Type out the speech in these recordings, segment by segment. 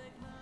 big man.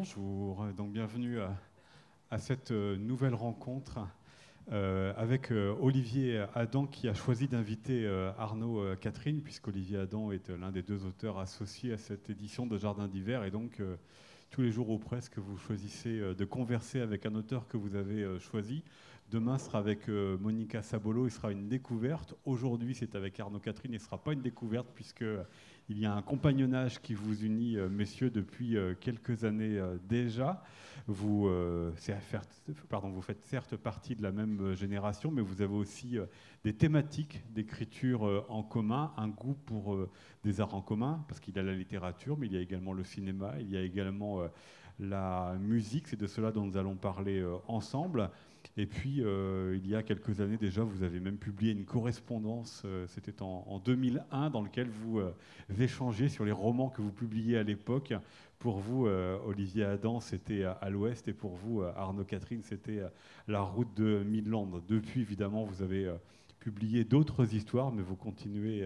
Bonjour, donc bienvenue à, cette euh, nouvelle rencontre euh, avec euh, Olivier Adam qui a choisi d'inviter Arnaud Catherine, puisqu'Olivier Adam est l'un des deux auteurs associés à cette édition de Jardin d'hiver. Et donc, tous les jours ou presque, vous choisissez de converser avec un auteur que vous avez choisi. Demain sera avec Monica Sabolo, il sera une découverte. Aujourd'hui, c'est avec Arnaud Catherine, il ne sera pas une découverte puisque il y a un compagnonnage qui vous unit, euh, messieurs, depuis quelques années déjà. Vous, pardon, vous faites certes partie de la même génération, mais vous avez aussi des thématiques d'écriture en commun, un goût pour des arts en commun, parce qu'il y a la littérature, mais il y a également le cinéma, il y a également la musique. C'est de cela dont nous allons parler ensemble. Et puis, euh, il y a quelques années déjà, vous avez même publié une correspondance, euh, c'était en, 2001, dans lequel vous euh, échangez sur les romans que vous publiez à l'époque. Pour vous, Olivier Adam, c'était à l'ouest, et pour vous, Arnaud Catherine, c'était la route de Midland. Depuis, évidemment, vous avez publié d'autres histoires, mais vous continuez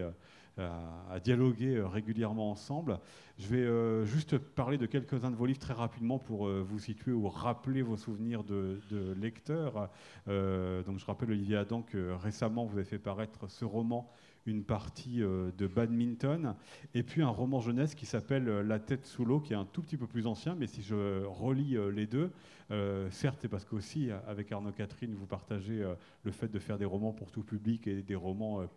à, dialoguer euh, régulièrement ensemble. Je vais euh, juste parler de quelques-uns de vos livres très rapidement pour euh, vous situer ou rappeler vos souvenirs de, de lecteurs. donc je rappelle Olivier Adam que récemment vous avez fait paraître ce roman une partie de badminton, et puis un roman jeunesse qui s'appelle La tête sous l'eau, qui est un tout petit peu plus ancien, mais si je relis les deux, certes, c'est parce qu'aussi, avec Arnaud Catherine, vous partagez le fait de faire des romans pour tout public et des romans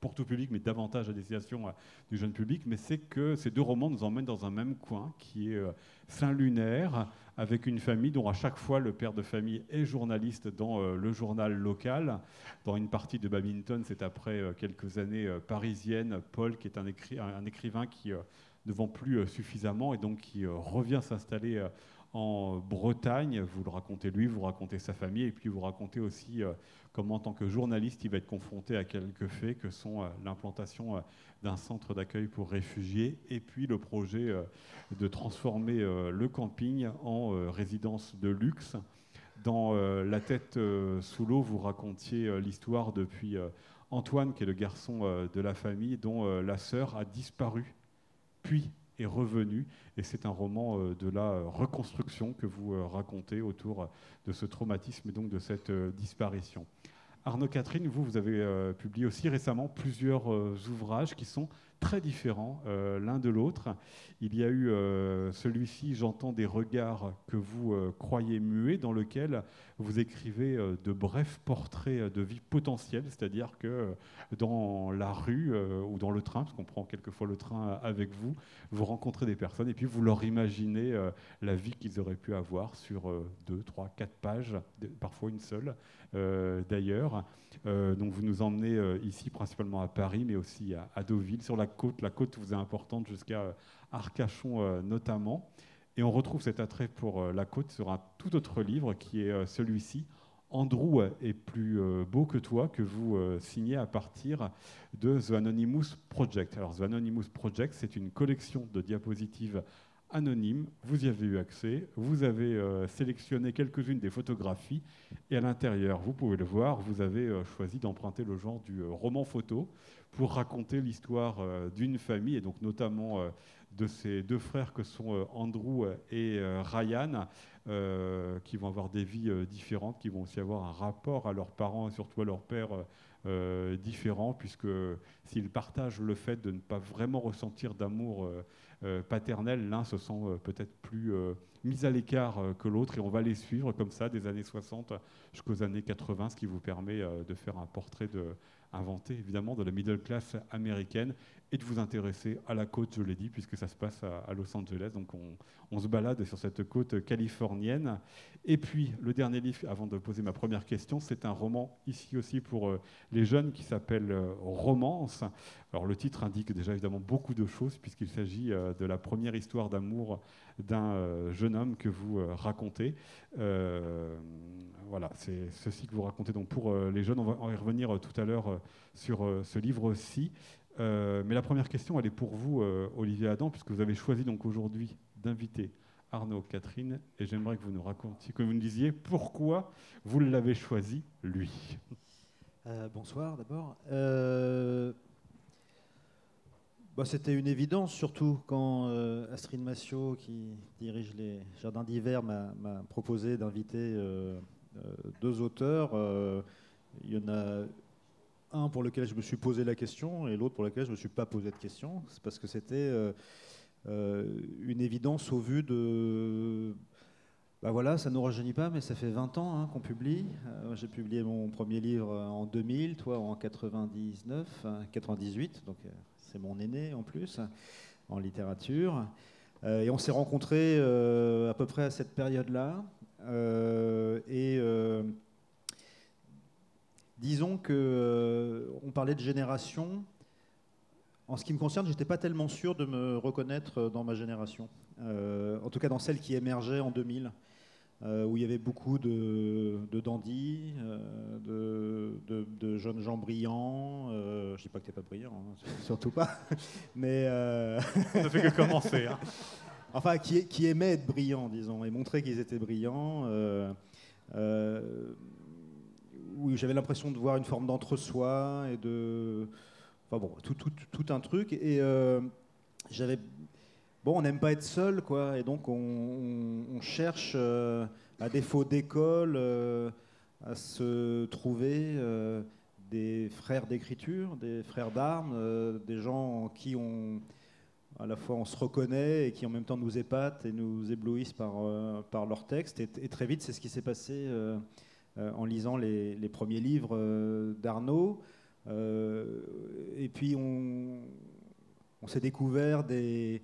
pour tout public, mais davantage à destination euh, du jeune public. Mais c'est que ces deux romans nous emmènent dans un même coin, qui est euh, Saint-Lunaire, avec une famille dont à chaque fois le père de famille est journaliste dans euh, le journal local. Dans une partie de badminton, c'est après quelques années parisiennes, Paul, qui est un écrivain qui ne vend plus suffisamment et donc qui revient s'installer en Bretagne. Vous le racontez lui, vous racontez sa famille, et puis vous racontez aussi comment, en tant que journaliste, il va être confronté à quelques faits que sont euh, l'implantation euh, d'un centre d'accueil pour réfugiés et puis le projet euh, de transformer le camping en résidence de luxe. Dans La tête sous l'eau, vous racontiez l'histoire depuis Antoine, qui est le garçon de la famille, dont la sœur a disparu, puis est revenue. Et c'est un roman de la reconstruction que vous racontez autour de ce traumatisme et donc de cette disparition. Arnaud Catherine, vous, vous avez euh, publié aussi récemment plusieurs euh, ouvrages qui sont très différents euh, l'un de l'autre. Il y a eu celui-ci, J'entends des regards que vous croyez muets, dans lequel vous écrivez de brefs portraits de vie potentielle, c'est-à-dire que dans la rue ou dans le train, parce qu'on prend quelquefois le train avec vous, vous rencontrez des personnes et puis vous leur imaginez la vie qu'ils auraient pu avoir sur deux, trois, quatre pages, parfois une seule. Euh, d'ailleurs. Euh, donc vous nous emmenez euh, ici principalement à Paris, mais aussi à, Deauville, sur la côte. La côte vous est importante jusqu'à Arcachon notamment. Et on retrouve cet attrait pour la côte sur un tout autre livre qui est celui-ci, Andrew est plus beau que toi, que vous signez à partir de The Anonymous Project. Alors, The Anonymous Project, c'est une collection de diapositives anonyme, vous y avez eu accès, vous avez euh, sélectionné quelques-unes des photographies, et à l'intérieur, vous pouvez le voir, vous avez euh, choisi d'emprunter le genre du euh, roman photo pour raconter l'histoire d'une famille, et donc notamment de ces deux frères que sont Andrew et Ryan, qui vont avoir des vies différentes, qui vont aussi avoir un rapport à leurs parents et surtout à leur père différent, puisque s'ils partagent le fait de ne pas vraiment ressentir d'amour euh, paternels, l'un se sent euh, peut-être plus euh, mis à l'écart que l'autre, et on va les suivre comme ça des années 60 jusqu'aux années 80, ce qui vous permet de faire un portrait de, inventé évidemment de la middle class américaine et de vous intéresser à la côte, je l'ai dit, puisque ça se passe à, Los Angeles. Donc on, se balade sur cette côte californienne. Et puis le dernier livre, avant de poser ma première question, c'est un roman ici aussi pour euh, les jeunes qui s'appelle euh, Romance. Alors le titre indique déjà évidemment beaucoup de choses puisqu'il s'agit euh, de la première histoire d'amour d'un jeune homme que vous racontez. voilà, c'est ceci que vous racontez donc pour les jeunes. On va y revenir tout à l'heure sur ce livre-ci. Euh, mais la première question, elle est pour vous, euh, Olivier Adam, puisque vous avez choisi donc aujourd'hui d'inviter Arnaud Catherine, et j'aimerais que vous nous racontiez, que vous nous disiez pourquoi vous l'avez choisi, lui. Euh, bonsoir d'abord. Bah, C'était une évidence, surtout quand euh, Astrid Massiot, qui dirige les Jardins d'hiver, m'a proposé d'inviter euh, euh, deux auteurs. Il y en a un pour lequel je me suis posé la question et l'autre pour lequel je ne me suis pas posé de question. C'est parce que c'était une évidence au vu de bah voilà, ça ne nous rajeunit pas, mais ça fait 20 ans hein, qu'on publie. J'ai publié mon premier livre en 2000, toi en 99, 98, hein, donc c'est mon aîné en plus, en littérature. Euh, et on s'est rencontrés à peu près à cette période-là. et disons que on parlait de génération. En ce qui me concerne, je n'étais pas tellement sûr de me reconnaître dans ma génération. en tout cas dans celle qui émergeait en 2000. Euh, où il y avait beaucoup de, de dandys, euh, de, jeunes gens brillants. Euh, je ne dis pas que tu n'es pas brillant, hein, surtout pas. Mais, Ça ne fait que commencer. Hein. enfin, qui, qui, aimaient être brillants, disons, et montrer qu'ils étaient brillants. où j'avais l'impression de voir une forme d'entre-soi et de. Enfin bon, tout, tout, tout un truc. Et j'avais bon, on n'aime pas être seul, quoi, et donc on, cherche, euh, à défaut d'école, euh, à se trouver euh, des frères d'écriture, des frères d'armes, des gens en qui à la fois on se reconnaît et qui en même temps nous épatent et nous éblouissent par, par leurs textes. Et, très vite, c'est ce qui s'est passé en lisant les, les premiers livres d'Arnaud. et puis on, on s'est découvert des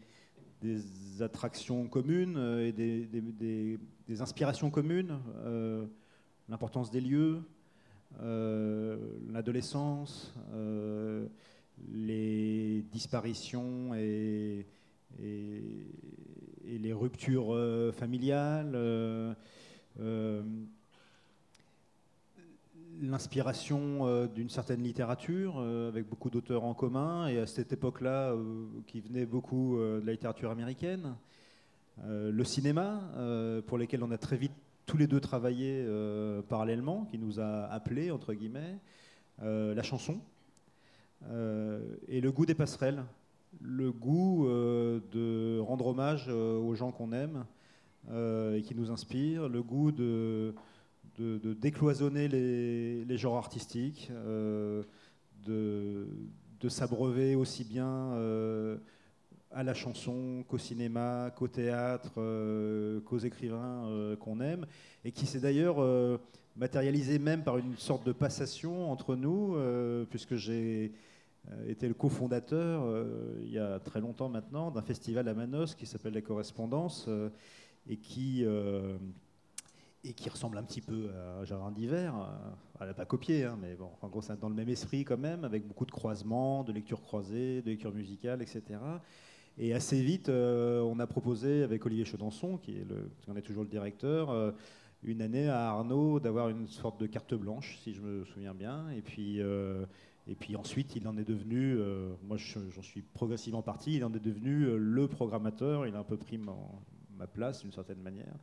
des attractions communes euh, et des, inspirations communes, euh, l'importance des lieux, euh, l'adolescence, les disparitions et, et les ruptures familiales l'inspiration euh, d'une certaine littérature, euh, avec beaucoup d'auteurs en commun, et à cette époque-là, euh, qui venait beaucoup de la littérature américaine, le cinéma, pour lesquels on a très vite tous les deux travaillé parallèlement, qui nous a appelés, entre guillemets, la chanson, et le goût des passerelles, le goût de rendre hommage aux gens qu'on aime et qui nous inspirent, le goût de de, décloisonner les, genres artistiques, euh, de, s'abreuver aussi bien euh, à la chanson qu'au cinéma, qu'au théâtre, euh, qu'aux écrivains qu'on aime, et qui s'est d'ailleurs matérialisé même par une sorte de passation entre nous, puisque j'ai été le cofondateur, il y a très longtemps maintenant, d'un festival à Manos qui s'appelle La Correspondance, et qui et qui ressemble un petit peu à Jardin d'hiver. Euh, elle n'a pas copié, mais bon, en gros, c'est dans le même esprit quand même, avec beaucoup de croisements, de lectures croisées, de lectures musicales, etc. Et assez vite, euh, on a proposé avec Olivier Chedançon, qui est, en est toujours le directeur, euh, une année à Arnaud d'avoir une sorte de carte blanche, si je me souviens bien. Et puis, et puis ensuite, il en est devenu, moi j'en suis progressivement parti, il en est devenu le programmateur, il a un peu pris ma place d'une certaine manière.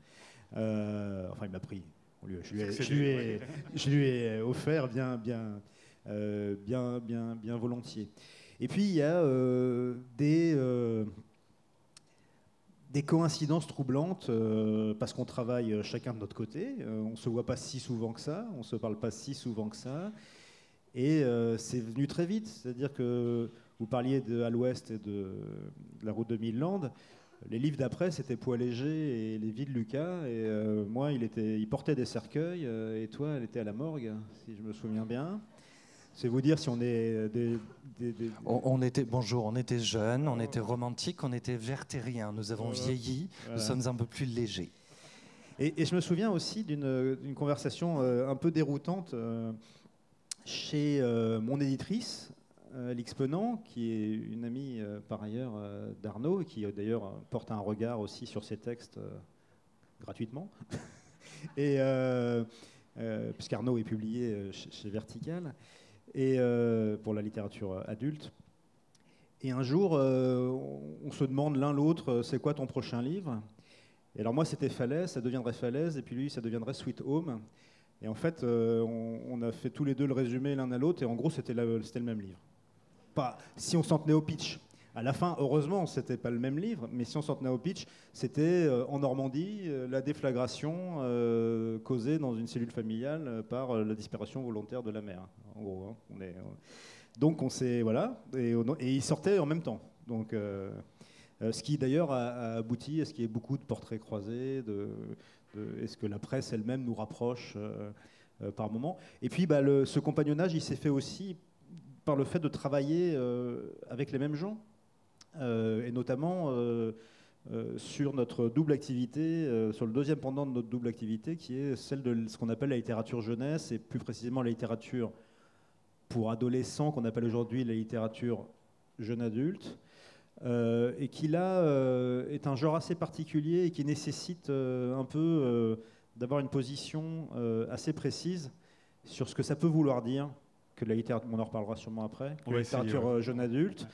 Euh, enfin, il m'a pris. Je lui, ai, offert bien, bien, euh, bien, bien, bien volontiers. Et puis, il y a euh, des, des coïncidences troublantes parce qu'on travaille chacun de notre côté. on ne se voit pas si souvent que ça, on ne se parle pas si souvent que ça. Et c'est venu très vite. C'est-à-dire que vous parliez de À l'Ouest et de, de, la route de Midland. Les livres d'après, c'était Poids léger et Les vies de Lucas. Et euh, moi, il, était, il portait des cercueils, euh, et toi, elle était à la morgue, si je me souviens bien. C'est vous dire si on est des, On, était bonjour, on était jeunes, on était romantiques, on était vertériens. Nous avons vieilli, nous sommes un peu plus légers. Et, je me souviens aussi d'une conversation euh, un peu déroutante chez mon éditrice, euh, Alix Penant, qui est une amie euh, par ailleurs euh, d'Arnaud, qui d'ailleurs porte un regard aussi sur ses textes gratuitement. et puisqu'Arnaud est publié chez, Vertical, et pour la littérature adulte. Et un jour, on se demande l'un l'autre, c'est quoi ton prochain livre? Et alors moi, c'était Falaise, ça deviendrait Falaise, et puis lui, ça deviendrait Sweet Home. Et en fait, on, a fait tous les deux le résumé l'un à l'autre, et en gros, c'était le même livre pas si on s'en tenait au pitch. À la fin, heureusement, c'était pas le même livre, mais si on s'en tenait au pitch, c'était en Normandie la déflagration causée dans une cellule familiale par la disparition volontaire de la mère. En gros, hein. on est, donc on s'est voilà, et, ils sortaient en même temps. Donc ce qui d'ailleurs a, abouti à ce qu'il y ait beaucoup de portraits croisés, de, est-ce que la presse elle-même nous rapproche euh, par moment. Et puis, bah, ce compagnonnage, il s'est fait aussi par le fait de travailler euh, avec les mêmes gens, euh, et notamment sur notre double activité, sur le deuxième pendant de notre double activité, qui est celle de ce qu'on appelle la littérature jeunesse, et plus précisément la littérature pour adolescents, qu'on appelle aujourd'hui la littérature jeune adulte. et qui là est un genre assez particulier et qui nécessite un peu d'avoir une position euh, assez précise sur ce que ça peut vouloir dire, que la littérature, on en reparlera sûrement après, que la littérature euh, jeune adulte.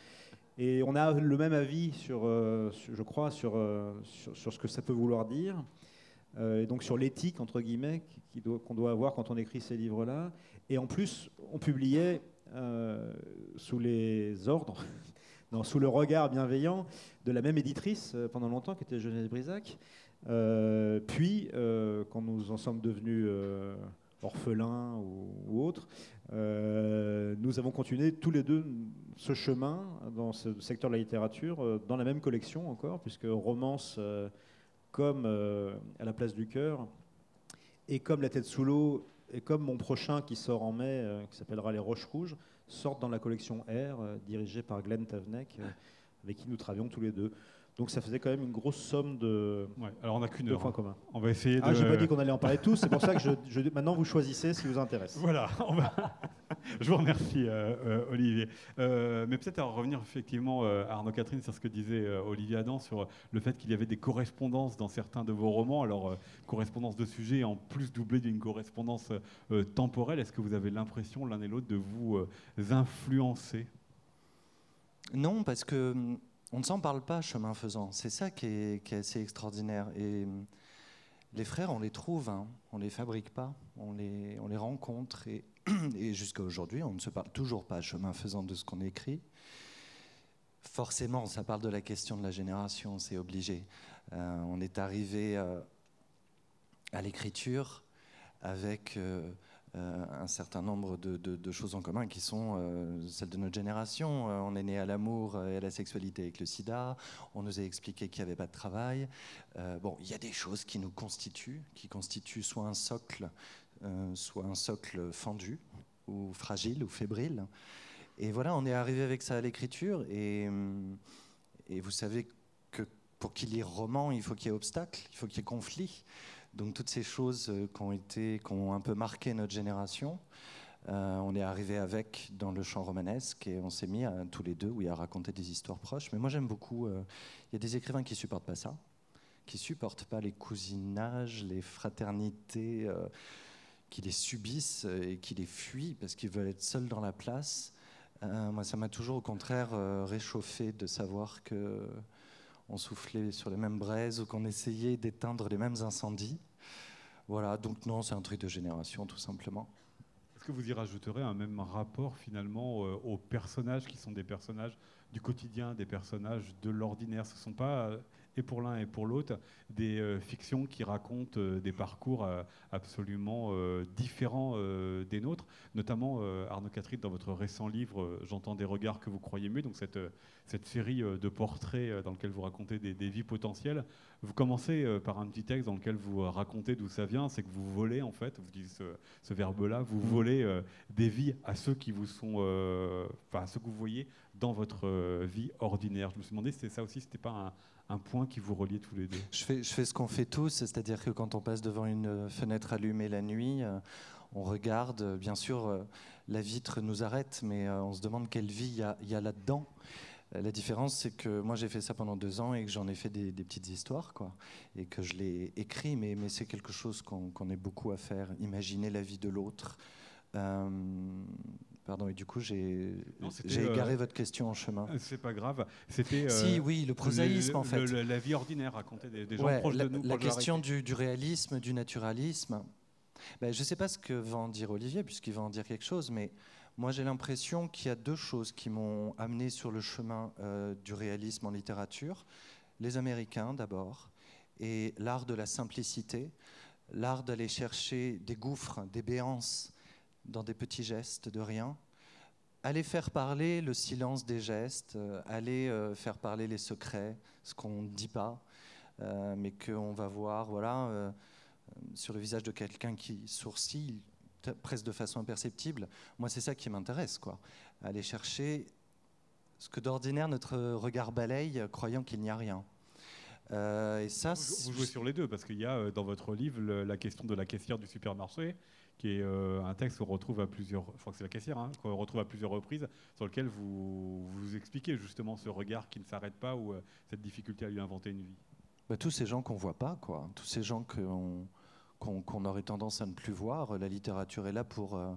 Et on a le même avis sur, euh, je crois, sur, sur, ce que ça peut vouloir dire, et donc sur l'éthique entre guillemets qu'on doit, avoir quand on écrit ces livres-là. Et en plus, on publiait sous les ordres, non, sous le regard bienveillant de la même éditrice pendant longtemps, qui était Genèse Brisac. Euh, puis, euh, quand nous en sommes devenus euh, orphelins ou, autres, nous avons continué tous les deux ce chemin dans ce secteur de la littérature, dans la même collection encore, puisque Romance, comme À la place du cœur, et comme La tête sous l'eau, et comme mon prochain qui sort en mai, qui s'appellera Les Roches Rouges, sortent dans la collection R, dirigée par Glenn Tavnek, avec qui nous travaillons tous les deux. Donc ça faisait quand même une grosse somme de, alors on a qu'une heure. points communs. On va essayer ah, de... Ah, j'ai pas dit qu'on allait en parler tous, c'est pour ça que je, maintenant vous choisissez ce qui vous intéresse. Voilà, je vous remercie euh, euh, Olivier. Euh, mais peut-être à revenir effectivement à Arnaud Catherine sur ce que disait Olivier Adam sur le fait qu'il y avait des correspondances dans certains de vos romans. Alors correspondance de sujet en plus doublée d'une correspondance temporelle. Est-ce que vous avez l'impression l'un et l'autre de vous influencer? Non, parce que hum, on ne s'en parle pas chemin faisant. C'est ça qui est, assez extraordinaire. Et hum, les frères, on les trouve, hein. on les fabrique pas, on les, on les rencontre. Et, jusqu'à aujourd'hui, on ne se parle toujours pas chemin faisant de ce qu'on écrit. Forcément, ça parle de la question de la génération, c'est obligé. Euh, on est arrivé euh, à l'écriture avec euh, un certain nombre de, choses en commun qui sont euh, celles de notre génération. Euh, on est né à l'amour et à la sexualité avec le sida. On nous a expliqué qu'il n'y avait pas de travail. bon, il y a des choses qui nous constituent, qui constituent soit un socle, soit un socle fendu ou fragile ou fébrile. Et voilà, on est arrivé avec ça à l'écriture. Et, et vous savez que pour qu'il y ait roman, il faut qu'il y ait obstacle, il faut qu'il y ait conflit. Donc toutes ces choses euh, qui ont, été, qui ont un peu marqué notre génération, euh, on est arrivé avec dans le champ romanesque et on s'est mis à, tous les deux oui, à raconter des histoires proches. Mais moi j'aime beaucoup, euh, il y a des écrivains qui supportent pas ça, qui supportent pas les cousinages, les fraternités, qui les subissent et qui les fuient parce qu'ils veulent être seuls dans la place. moi ça m'a toujours au contraire réchauffé de savoir que on soufflait sur les mêmes braises ou qu'on essayait d'éteindre les mêmes incendies. Voilà, donc non, c'est un truc de génération tout simplement. Est-ce que vous y rajouterez un même rapport finalement euh, aux personnages qui sont des personnages du quotidien, des personnages de l'ordinaire? Ce ne sont pas euh, et pour l'un et pour l'autre, des euh, fictions qui racontent euh, des parcours euh, absolument différents des nôtres. Notamment, Arnaud Catherine, dans votre récent livre, J'entends des regards que vous croyez mieux, donc cette, cette série de portraits dans lequel vous racontez des, vies potentielles. Vous commencez par un petit texte dans lequel vous racontez d'où ça vient, c'est que vous volez en fait, vous utilisez ce, verbe-là, vous mmh. volez des vies à ceux qui vous sont, enfin à ceux que vous voyez dans votre vie ordinaire. Je me suis demandé si c'était ça aussi, c'était pas un, point qui vous relie tous les deux je fais, ce qu'on fait tous, c'est-à-dire que quand on passe devant une fenêtre allumée la nuit, euh, on regarde, bien sûr, euh, la vitre nous arrête, mais euh, on se demande quelle vie il y a, là-dedans. La différence, c'est que moi j'ai fait ça pendant deux ans et que j'en ai fait des, petites histoires, quoi, et que je l'ai écrit, mais, c'est quelque chose qu'on est beaucoup à faire, imaginer la vie de l'autre. Pardon, et du coup, j'ai égaré euh, votre question en chemin. Euh, c'est pas grave. C'était. si, euh, oui, le prosaïsme, en fait. la vie ordinaire, raconter des, gens proches la, de nous. La question du, réalisme, du naturalisme. Ben, je ne sais pas ce que va en dire Olivier, puisqu'il va en dire quelque chose, mais Moi, j'ai l'impression qu'il y a deux choses qui m'ont amené sur le chemin euh, du réalisme en littérature. Les Américains, d'abord, et l'art de la simplicité, l'art d'aller chercher des gouffres, des béances dans des petits gestes de rien, aller faire parler le silence des gestes, euh, aller euh, faire parler les secrets, ce qu'on ne dit pas, euh, mais qu'on va voir voilà, sur le visage de quelqu'un qui sourcille presque de façon imperceptible. Moi, c'est ça qui m'intéresse, quoi. Aller chercher ce que d'ordinaire notre regard balaye, croyant qu'il n'y a rien. et ça, vous, jouez sur les deux, parce qu'il y a dans votre livre la question de la caissière du supermarché, qui est euh, un texte qu'on retrouve à plusieurs, je crois que c'est la caissière, hein, qu'on retrouve à plusieurs reprises, sur lequel vous, vous expliquez justement ce regard qui ne s'arrête pas ou euh, cette difficulté à lui inventer une vie. Bah, tous ces gens qu'on voit pas, quoi, tous ces gens qu'on aurait tendance à ne plus voir, la littérature est là pour euh,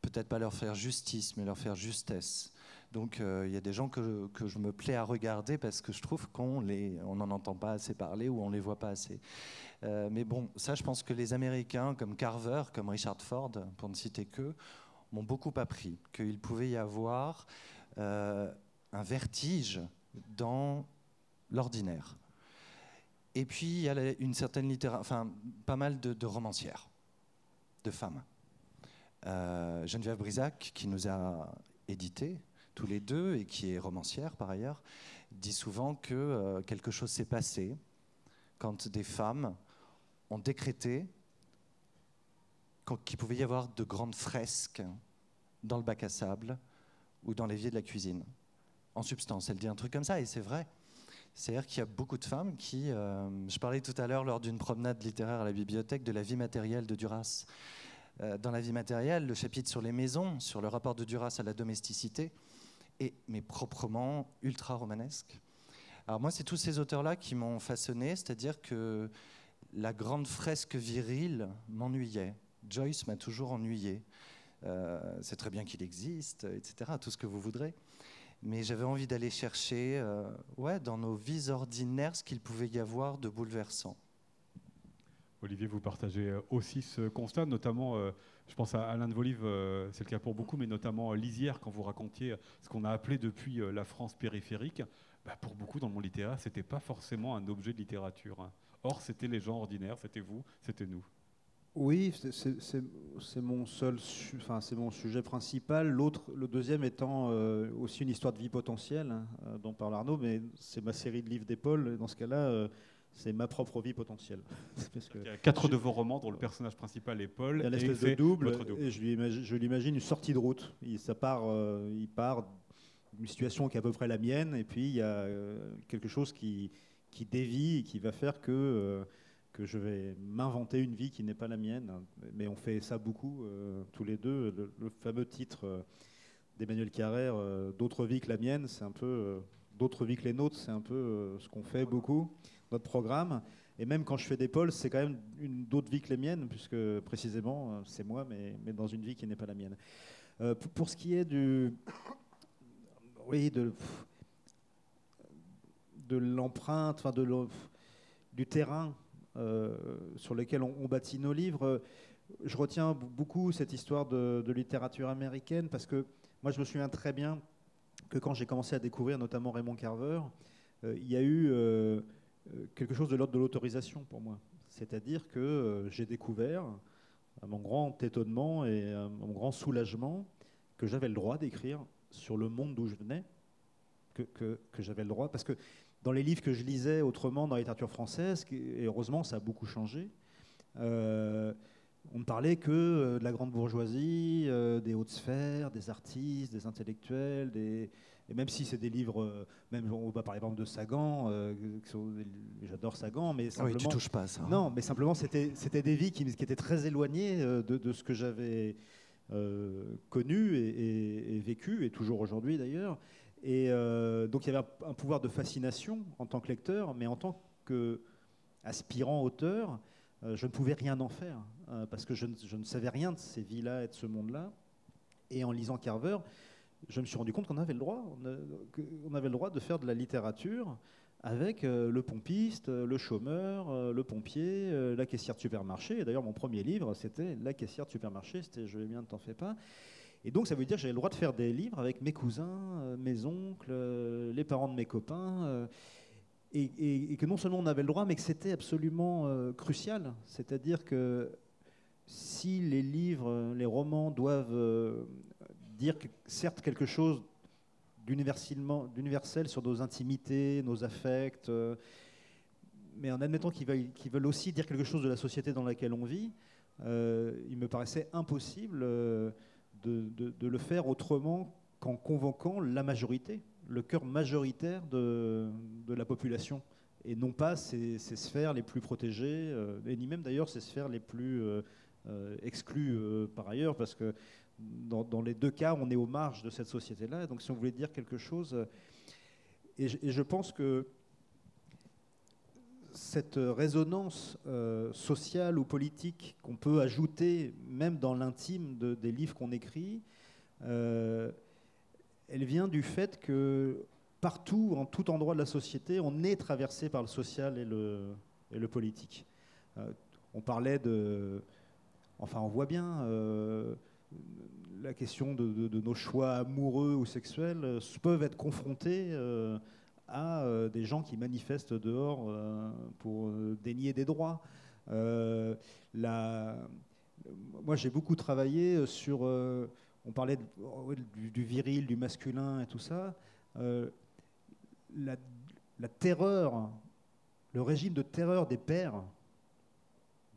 peut-être pas leur faire justice, mais leur faire justesse. Donc il y a des gens que, je me plais à regarder parce que je trouve qu'on n'en entend pas assez parler ou on les voit pas assez. Euh, mais bon, ça, je pense que les Américains, comme Carver, comme Richard Ford, pour ne citer que, m'ont beaucoup appris qu'il pouvait y avoir euh, un vertige dans l'ordinaire. Et puis, il y a une certaine littérature, enfin, pas mal de, romancières, de femmes. Euh, Geneviève Brisac, qui nous a édité tous les deux et qui est romancière par ailleurs, dit souvent que quelque chose s'est passé quand des femmes ont décrété qu'il pouvait y avoir de grandes fresques dans le bac à sable ou dans l'évier de la cuisine. En substance, elle dit un truc comme ça, et c'est vrai. C'est-à-dire qu'il y a beaucoup de femmes qui... Euh, je parlais tout à l'heure lors d'une promenade littéraire à la bibliothèque de la vie matérielle de Duras. Euh, dans la vie matérielle, le chapitre sur les maisons, sur le rapport de Duras à la domesticité, mais proprement ultra romanesque. Alors moi, c'est tous ces auteurs-là qui m'ont façonné, c'est-à-dire que la grande fresque virile m'ennuyait. Joyce m'a toujours ennuyé. Euh, c'est très bien qu'il existe, etc., tout ce que vous voudrez. Mais j'avais envie d'aller chercher euh, ouais, dans nos vies ordinaires ce qu'il pouvait y avoir de bouleversant. Olivier, vous partagez euh, aussi ce constat, notamment, je pense à, l'un de vos livres, c'est le cas pour beaucoup, mais notamment Lisière, quand vous racontiez ce qu'on a appelé depuis la France périphérique. Bah, pour beaucoup dans le monde littéraire, ce n'était pas forcément un objet de littérature. Hein. Or, c'était les gens ordinaires, c'était vous, c'était nous. Oui, c'est mon seul, enfin c'est mon sujet principal. L'autre, le deuxième étant euh, aussi une histoire de vie potentielle hein, euh, dont parle Arnaud, mais c'est ma série de livres d'épaule. Dans ce cas-là, euh, c'est ma propre vie potentielle. Il y a quatre de vos romans dont le personnage principal est Paul. Il y a l'espèce de double, et je l'imagine une sortie de route. Il, ça part, il part d'une situation qui est à peu près la mienne, et puis il y a quelque chose qui qui dévie et qui va faire que, euh, que je vais m'inventer une vie qui n'est pas la mienne. Mais on fait ça beaucoup, euh, tous les deux. Le, fameux titre euh, d'Emmanuel Carrère, D'autres vies que la mienne, c'est un peu. D'autres vies que les nôtres, c'est un peu ce qu'on fait beaucoup, notre programme. Et même quand je fais des pôles, c'est quand même une d'autres vies que les miennes, puisque précisément, c'est moi, mais, mais, dans une vie qui n'est pas la mienne. pour, ce qui est du. Oui, de de l'empreinte, enfin de du terrain euh, sur lequel on, bâtit nos livres. Je retiens beaucoup cette histoire de, littérature américaine parce que moi, je me souviens très bien que quand j'ai commencé à découvrir notamment Raymond Carver, euh, il y a eu euh, quelque chose de l'ordre de l'autorisation pour moi. C'est-à-dire que j'ai découvert, à mon grand étonnement et à mon grand soulagement, que j'avais le droit d'écrire sur le monde d'où je venais, que, j'avais le droit, parce que dans les livres que je lisais autrement dans la littérature française, et heureusement ça a beaucoup changé, euh, on ne parlait que euh, de la grande bourgeoisie, euh, des hautes sphères, des artistes, des intellectuels, des... et même si c'est des livres, même on va parler par exemple de Sagan, j'adore Sagan, mais simplement... Ah oui, tu touches pas à ça. Non, mais simplement c'était des vies qui, qui, étaient très éloignées de, de ce que j'avais connu et, et, vécu, et toujours aujourd'hui d'ailleurs. Et euh, donc il y avait un, pouvoir de fascination en tant que lecteur, mais en tant qu'aspirant auteur, euh, je ne pouvais rien en faire, euh, parce que je ne, savais rien de ces vies-là et de ce monde-là. Et en lisant Carver, je me suis rendu compte qu'on avait le droit, on, avait le droit de faire de la littérature avec le pompiste, le chômeur, le pompier, la caissière de supermarché. D'ailleurs, mon premier livre, c'était La caissière de supermarché, c'était Je vais bien, ne t'en fais pas. Et donc ça veut dire que j'avais le droit de faire des livres avec mes cousins, mes oncles, les parents de mes copains. Et, que non seulement on avait le droit, mais que c'était absolument crucial. C'est-à-dire que si les livres, les romans doivent dire certes quelque chose d'universel sur nos intimités, nos affects, euh, mais en admettant qu'ils veulent, aussi dire quelque chose de la société dans laquelle on vit, euh, il me paraissait impossible euh, de, le faire autrement qu'en convoquant la majorité, le cœur majoritaire de, la population, et non pas ces, sphères les plus protégées, et ni même d'ailleurs ces sphères les plus exclues par ailleurs, parce que dans, les deux cas, on est aux marges de cette société-là. Donc, si on voulait dire quelque chose, euh, et je, pense que cette résonance euh, sociale ou politique qu'on peut ajouter même dans l'intime des livres qu'on écrit, euh, elle vient du fait que partout, en tout endroit de la société, on est traversé par le social et le, et le politique. on parlait de... Enfin, on voit bien la question de, nos choix amoureux ou sexuels euh, peuvent être confrontés euh, à euh, des gens qui manifestent dehors pour dénier des droits. Moi, j'ai beaucoup travaillé sur. on parlait du, viril, du masculin et tout ça. La, terreur, le régime de terreur des pères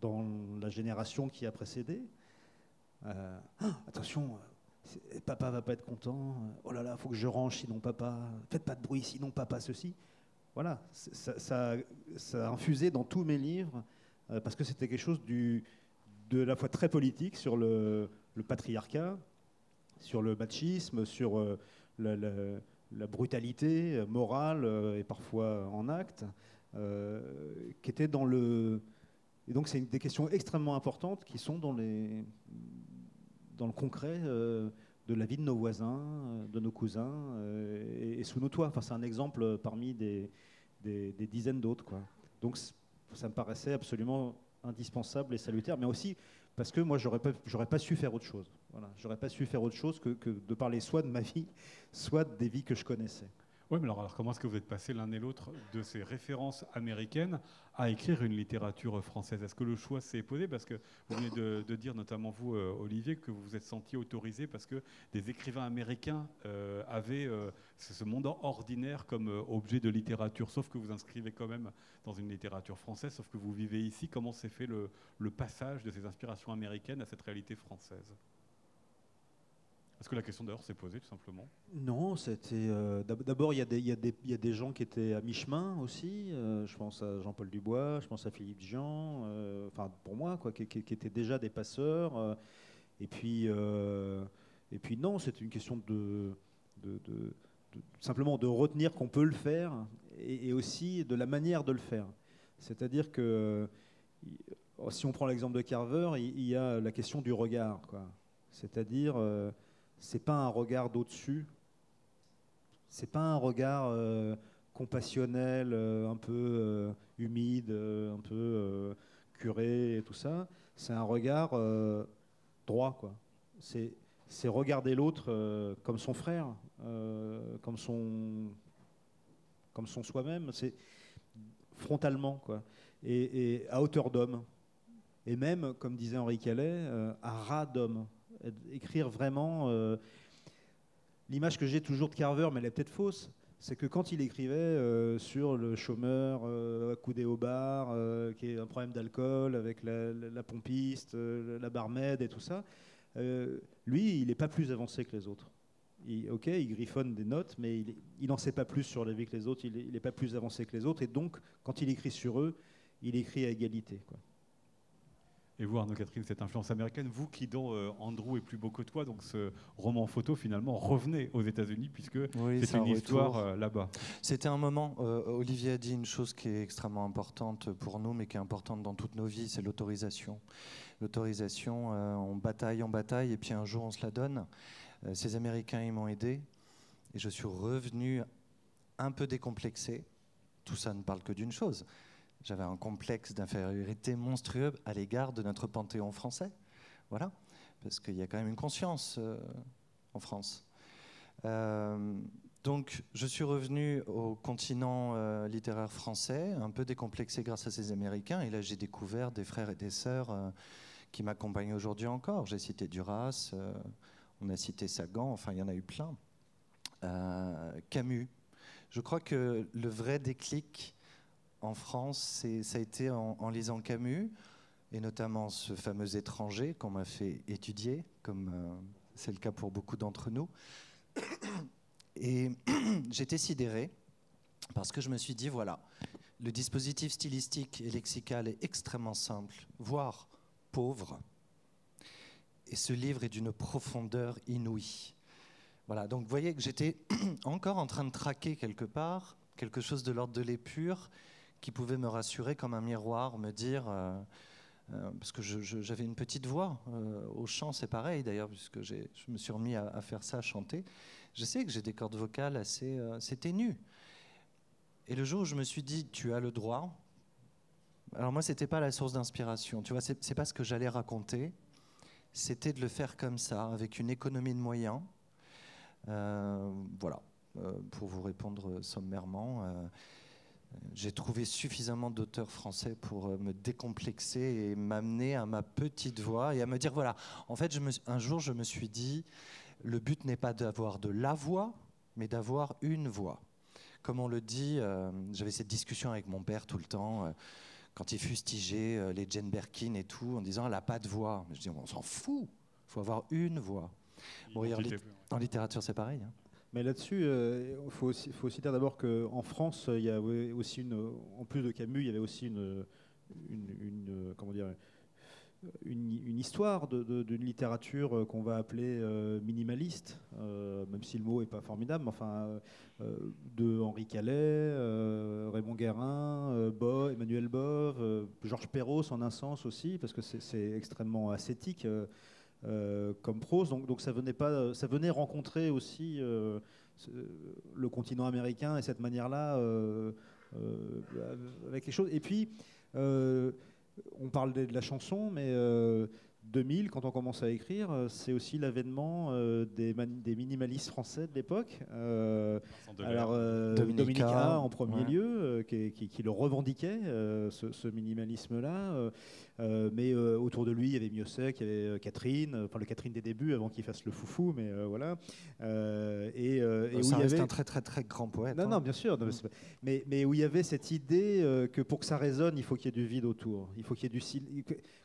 dans la génération qui a précédé, euh, ah, attention, euh, papa va pas être content. Euh, oh là là, faut que je range, sinon papa. Faites pas de bruit, sinon papa ceci. Voilà, ça, a infusé dans tous mes livres parce que c'était quelque chose du, de la fois très politique sur le, patriarcat, sur le machisme, sur la, brutalité morale et parfois en acte, qui était dans le. Et donc, c'est des questions extrêmement importantes qui sont dans les, dans le concret euh, de la vie de nos voisins, euh, de nos cousins euh, et, sous nos toits. Enfin, c'est un exemple parmi des, dizaines d'autres. Donc ça me paraissait absolument indispensable et salutaire, mais aussi parce que moi, j'aurais pas, pas su faire autre chose. Voilà, j'aurais pas su faire autre chose que, de parler soit de ma vie, soit des vies que je connaissais. Oui, mais alors, comment est-ce que vous êtes passé l'un et l'autre de ces références américaines à écrire une littérature française? Est-ce que le choix s'est posé? Parce que vous venez de, dire, notamment vous, euh, Olivier, que vous vous êtes senti autorisé parce que des écrivains américains euh, avaient euh, ce monde ordinaire comme objet de littérature, sauf que vous inscrivez quand même dans une littérature française, sauf que vous vivez ici. Comment s'est fait le passage de ces inspirations américaines à cette réalité française? Est-ce que la question d'ailleurs s'est posée tout simplement? Non, c'était. Euh, d'abord, il y, a des gens qui étaient à mi-chemin aussi. Euh, je pense à Jean-Paul Dubois, je pense à Philippe Jean, euh, enfin pour moi, quoi, qui, étaient déjà des passeurs. et, puis, et puis, non, c'est une question de, de, simplement de retenir qu'on peut le faire et, aussi de la manière de le faire. C'est-à-dire que si on prend l'exemple de Carver, il, y a la question du regard. C'est-à-dire c'est pas un regard d'au-dessus, c'est pas un regard euh, compassionnel, euh, un peu euh, humide, un peu curé et tout ça. C'est un regard droit, quoi. C'est regarder l'autre comme son frère, comme son comme son soi-même. C'est frontalement, quoi, et, et à hauteur d'homme. Et même, comme disait Henri Calais, à ras d'homme écrire vraiment. Euh, l'image que j'ai toujours de Carver, mais elle est peut-être fausse, c'est que quand il écrivait euh, sur le chômeur euh, accoudé au bar, qui est un problème d'alcool avec la, pompiste, la barmaid et tout ça, lui, il n'est pas plus avancé que les autres. ok, il griffonne des notes, mais il n'en sait pas plus sur la vie que les autres, il n'est pas plus avancé que les autres, et donc, quand il écrit sur eux, il écrit à égalité. Et vous, Arnaud Catherine, cette influence américaine, vous qui, dans euh, Andrew est plus beau que toi, donc ce roman photo, finalement, revenez aux États-Unis, puisque c'est une histoire euh, là-bas. C'était un moment, euh, Olivier a dit une chose qui est extrêmement importante pour nous, mais qui est importante dans toutes nos vies, c'est l'autorisation. L'autorisation, on bataille, on bataille, et puis un jour on se la donne. ces Américains, ils m'ont aidé, et je suis revenu un peu décomplexé. Tout ça ne parle que d'une chose, j'avais un complexe d'infériorité monstrueux à l'égard de notre panthéon français. Voilà. parce qu'il y a quand même une conscience en France. donc, je suis revenu au continent littéraire français, un peu décomplexé grâce à ces Américains, et là j'ai découvert des frères et des sœurs qui m'accompagnent aujourd'hui encore. J'ai cité Duras, on a cité Sagan, enfin il y en a eu plein. Camus, je crois que le vrai déclic en France, ça a été en, lisant Camus, et notamment ce fameux étranger qu'on m'a fait étudier, comme euh, c'est le cas pour beaucoup d'entre nous. Et j'étais sidéré parce que je me suis dit, voilà, le dispositif stylistique et lexical est extrêmement simple, voire pauvre. Et ce livre est d'une profondeur inouïe. Voilà, donc vous voyez que j'étais encore en train de traquer quelque part quelque chose de l'ordre de l'épure qui pouvait me rassurer comme un miroir, me dire, euh, euh, parce que j'avais une petite voix, euh, au chant c'est pareil d'ailleurs, puisque je me suis remis à, faire ça, à chanter, je sais que j'ai des cordes vocales assez, assez ténues. Et le jour où je me suis dit, tu as le droit, alors moi c'était pas la source d'inspiration, tu vois, c'est pas ce que j'allais raconter, c'était de le faire comme ça, avec une économie de moyens, voilà, pour vous répondre sommairement j'ai trouvé suffisamment d'auteurs français pour me décomplexer et m'amener à ma petite voix et à me dire voilà, en fait, je me, un jour, je me suis dit le but n'est pas d'avoir de la voix, mais d'avoir une voix. Comme on le dit, j'avais cette discussion avec mon père tout le temps. quand il fustigeait les Jane Birkin et tout, en disant elle n'a pas de voix. Je dis on s'en fout, il faut avoir une voix. Bon, en littérature, c'est pareil. Hein. Mais là-dessus, il euh, faut, aussi, faut aussi dire d'abord qu'en France, il y aussi une, en plus de Camus, il y avait aussi une, comment dire, une, histoire d'une littérature qu'on va appeler euh, minimaliste, euh, même si le mot n'est pas formidable, de Henri Calais, Raymond Guérin, Bo, Emmanuel Bove, Georges Perros en un sens aussi, parce que c'est extrêmement ascétique. Euh, comme prose. Donc, donc, ça, venait pas, ça venait rencontrer aussi euh, le continent américain et cette manière-là euh, avec les choses. Et puis, on parle de, la chanson, mais 2000, quand on commence à écrire, euh, c'est aussi l'avènement euh, des, des, minimalistes français de l'époque. Euh, alors, Dominica, en premier lieu, qui, le revendiquait, ce, minimalisme-là. Mais autour de lui, il y avait Miossec, il y avait Catherine, enfin le Catherine des débuts, avant qu'il fasse le foufou, mais voilà. et, et ça reste un très très très grand poète. Non, non, hein. bien sûr. Mais, mais où il y avait cette idée que pour que ça résonne, il faut qu'il y ait du vide autour. Il faut qu'il y ait du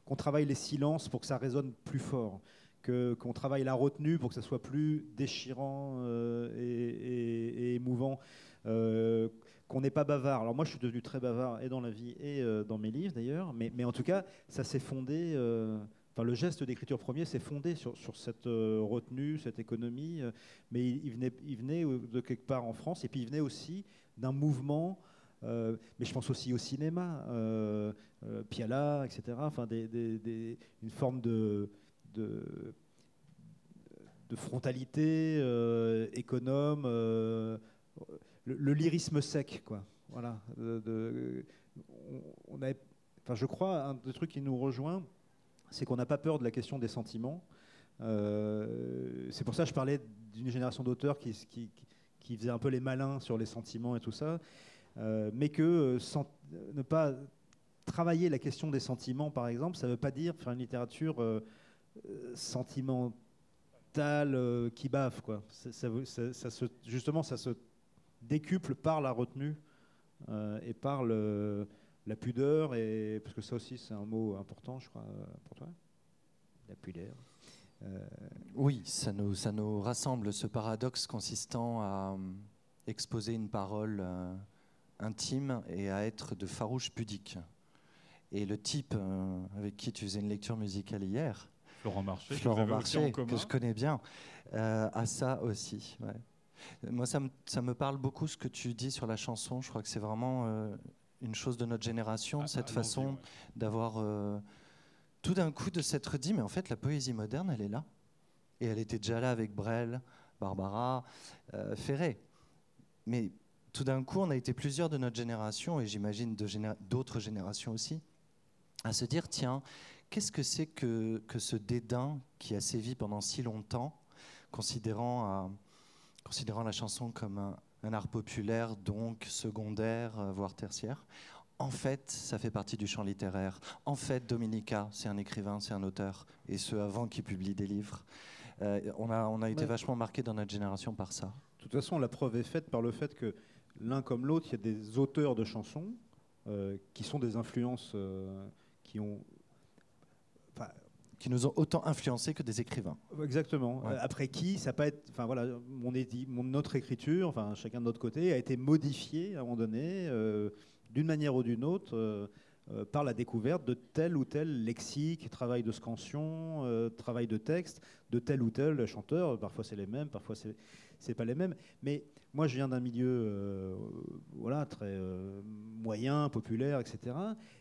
qu'on travaille les silences pour que ça résonne plus fort, qu'on travaille la retenue pour que ça soit plus déchirant euh, et, émouvant, euh, qu'on n'est pas bavard. Alors moi, je suis devenu très bavard et dans la vie et euh, dans mes livres d'ailleurs, mais, en tout cas, ça s'est fondé. Enfin, le geste d'écriture premier s'est fondé sur, cette retenue, cette économie, mais il, venait, il venait de quelque part en France, et puis il venait aussi d'un mouvement mais je pense aussi au cinéma. Euh, Piala, etc. Enfin, une forme de, de, frontalité euh, économe, euh, le, lyrisme sec, quoi. Voilà. on, a, enfin, je crois un des trucs qui nous rejoint, c'est qu'on n'a pas peur de la question des sentiments. c'est pour ça que je parlais d'une génération d'auteurs qui, qui, qui, faisait un peu les malins sur les sentiments et tout ça, mais que sans, ne pas travailler la question des sentiments, par exemple, ça ne veut pas dire faire une littérature euh, euh, sentimentale euh, qui bave. Quoi. Ça, justement, ça se décuple par la retenue et par la pudeur, et, parce que ça aussi, c'est un mot important, je crois, pour toi. La pudeur. Oui, ça nous, ça nous rassemble, ce paradoxe consistant à exposer une parole intime et à être de farouche pudique. Et le type euh, avec qui tu faisais une lecture musicale hier, Florent Marché, Florent Marché que je connais bien, euh, a ça aussi. Moi, ça me, ça me, parle beaucoup ce que tu dis sur la chanson. Je crois que c'est vraiment euh, une chose de notre génération, ah, cette façon d'avoir tout d'un coup de s'être dit, mais en fait, la poésie moderne, elle est là. Et elle était déjà là avec Brel, Barbara, Ferré. Mais tout d'un coup, on a été plusieurs de notre génération, et j'imagine d'autres générations aussi, à se dire, tiens, qu'est-ce que c'est que, que ce dédain qui a sévi pendant si longtemps, considérant, considérant la chanson comme un, un art populaire, donc secondaire, voire tertiaire en fait, ça fait partie du champ littéraire. En fait, Dominica, c'est un écrivain, c'est un auteur, et ce avant qu'il publie des livres. Euh, on, a, on a été vachement marqué dans notre génération par ça. De toute façon, la preuve est faite par le fait que l'un comme l'autre, il y a des auteurs de chansons euh, qui sont des influences euh, qui ont. Qui nous ont autant influencés que des écrivains. Exactement. Après qui, ça peut être. Enfin voilà, mon, mon, notre écriture, enfin chacun de notre côté, a été modifiée à un moment donné d'une manière ou d'une autre, euh, euh, par la découverte de tel ou tel lexique, travail de scansion, euh, travail de texte, de tel ou tel chanteur. Parfois c'est les mêmes, parfois c'est c'est pas les mêmes. Mais moi, je viens d'un milieu voilà, très moyen, populaire, etc.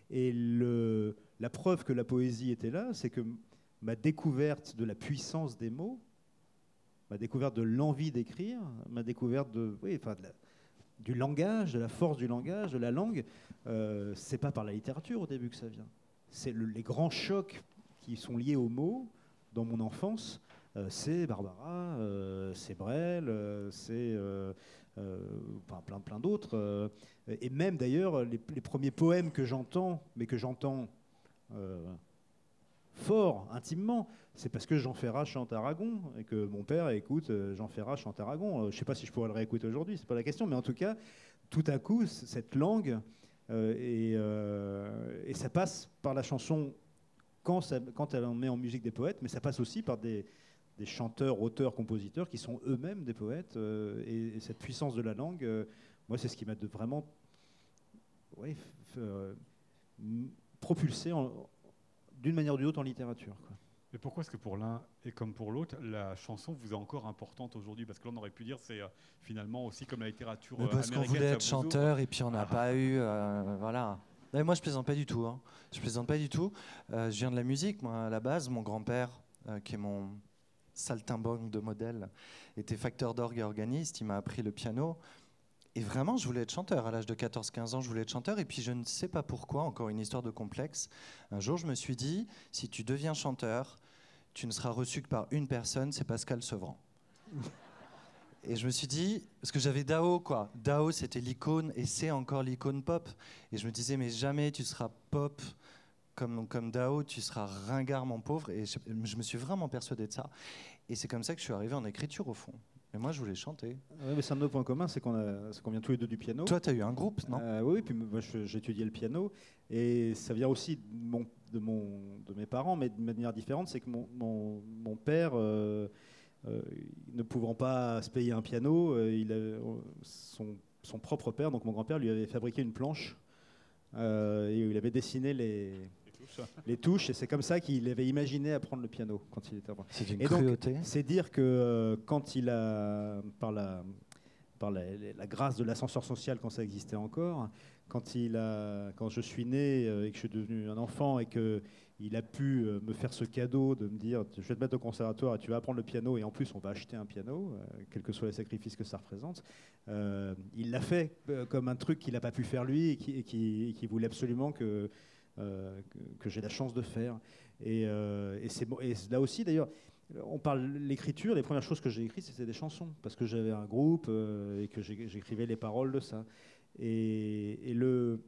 Et le, la preuve que la poésie était là, c'est que ma découverte de la puissance des mots, ma découverte de l'envie d'écrire, ma découverte du langage, de la force du langage, de la langue, euh, c'est pas par la littérature au début que ça vient. C'est les grands chocs qui sont liés aux mots dans mon enfance. Euh, c'est Barbara, euh, c'est Brel, c'est plein, plein d'autres. et même d'ailleurs, les, premiers poèmes que j'entends, mais que j'entends fort, intimement, c'est parce que Jean Ferrat chante Aragon et que mon père écoute euh, Jean Ferrat chante Aragon. Euh, je ne sais pas si je pourrais le réécouter aujourd'hui, c'est pas la question, mais en tout cas, tout à coup, cette langue, euh, et, ça passe par la chanson quand, quand, elle en met en musique des poètes, mais ça passe aussi par des, chanteurs, auteurs, compositeurs qui sont eux-mêmes des poètes. et, cette puissance de la langue, moi, c'est ce qui m'a vraiment propulsé d'une manière ou d'une autre en littérature. Mais pourquoi est-ce que pour l'un et comme pour l'autre, la chanson vous est encore importante aujourd'hui? Parce que l'on aurait pu dire c'est euh, finalement aussi comme la littérature Mais parce qu'on voulait être chanteur et puis on n'a pas eu, euh, voilà. moi je plaisante pas du tout. Hein. Je plaisante pas du tout. Euh, je viens de la musique, moi à la base. Mon grand-père, qui est mon saltimbanque de modèle, était facteur d'orgue et organiste. Il m'a appris le piano. Et vraiment, je voulais être chanteur. À l'âge de 14-15 ans, je voulais être chanteur. Et puis, je ne sais pas pourquoi, encore une histoire de complexe. Un jour, je me suis dit, si tu deviens chanteur, tu ne seras reçu que par une personne, c'est Pascal Sevran. Et je me suis dit, parce que j'avais Dao, quoi. Dao, c'était l'icône, et c'est encore l'icône pop. Et je me disais, mais jamais tu seras pop comme, Dao, tu seras ringard, mon pauvre. Et je, je me suis vraiment persuadé de ça. Et c'est comme ça que je suis arrivé en écriture, au fond. Mais moi, je voulais chanter. Oui, mais c'est un autre point commun, c'est qu'on qu vient tous les deux du piano. Toi, tu as eu un groupe, non euh, Oui, puis moi, étudié le piano. Et ça vient aussi de, mon, de, mon, de mes parents, mais de manière différente. C'est que mon, mon, mon père, euh, euh, ne pouvant pas se payer un piano, il son, son, propre père, donc mon grand-père, lui avait fabriqué une planche. et il avait dessiné les, les touches. Et c'est comme ça qu'il avait imaginé apprendre le piano quand il était enfant. C'est une cruauté. C'est dire que euh, quand il a, par la, par la, grâce de l'ascenseur social quand ça existait encore, quand, il a, quand je suis né euh, et que je suis devenu un enfant et que il a pu euh, me faire ce cadeau de me dire je vais te mettre au conservatoire et tu vas apprendre le piano et en plus on va acheter un piano, quels que soient les sacrifices que ça représente. il l'a fait comme un truc qu'il n'a pas pu faire lui et qui, et qui voulait absolument que euh, que, j'ai la chance de faire. Et, euh, et là aussi, d'ailleurs, on parle l'écriture, les premières choses que j'ai écrites, c'était des chansons, parce que j'avais un groupe euh, et que j'écrivais les paroles de ça. Et, le,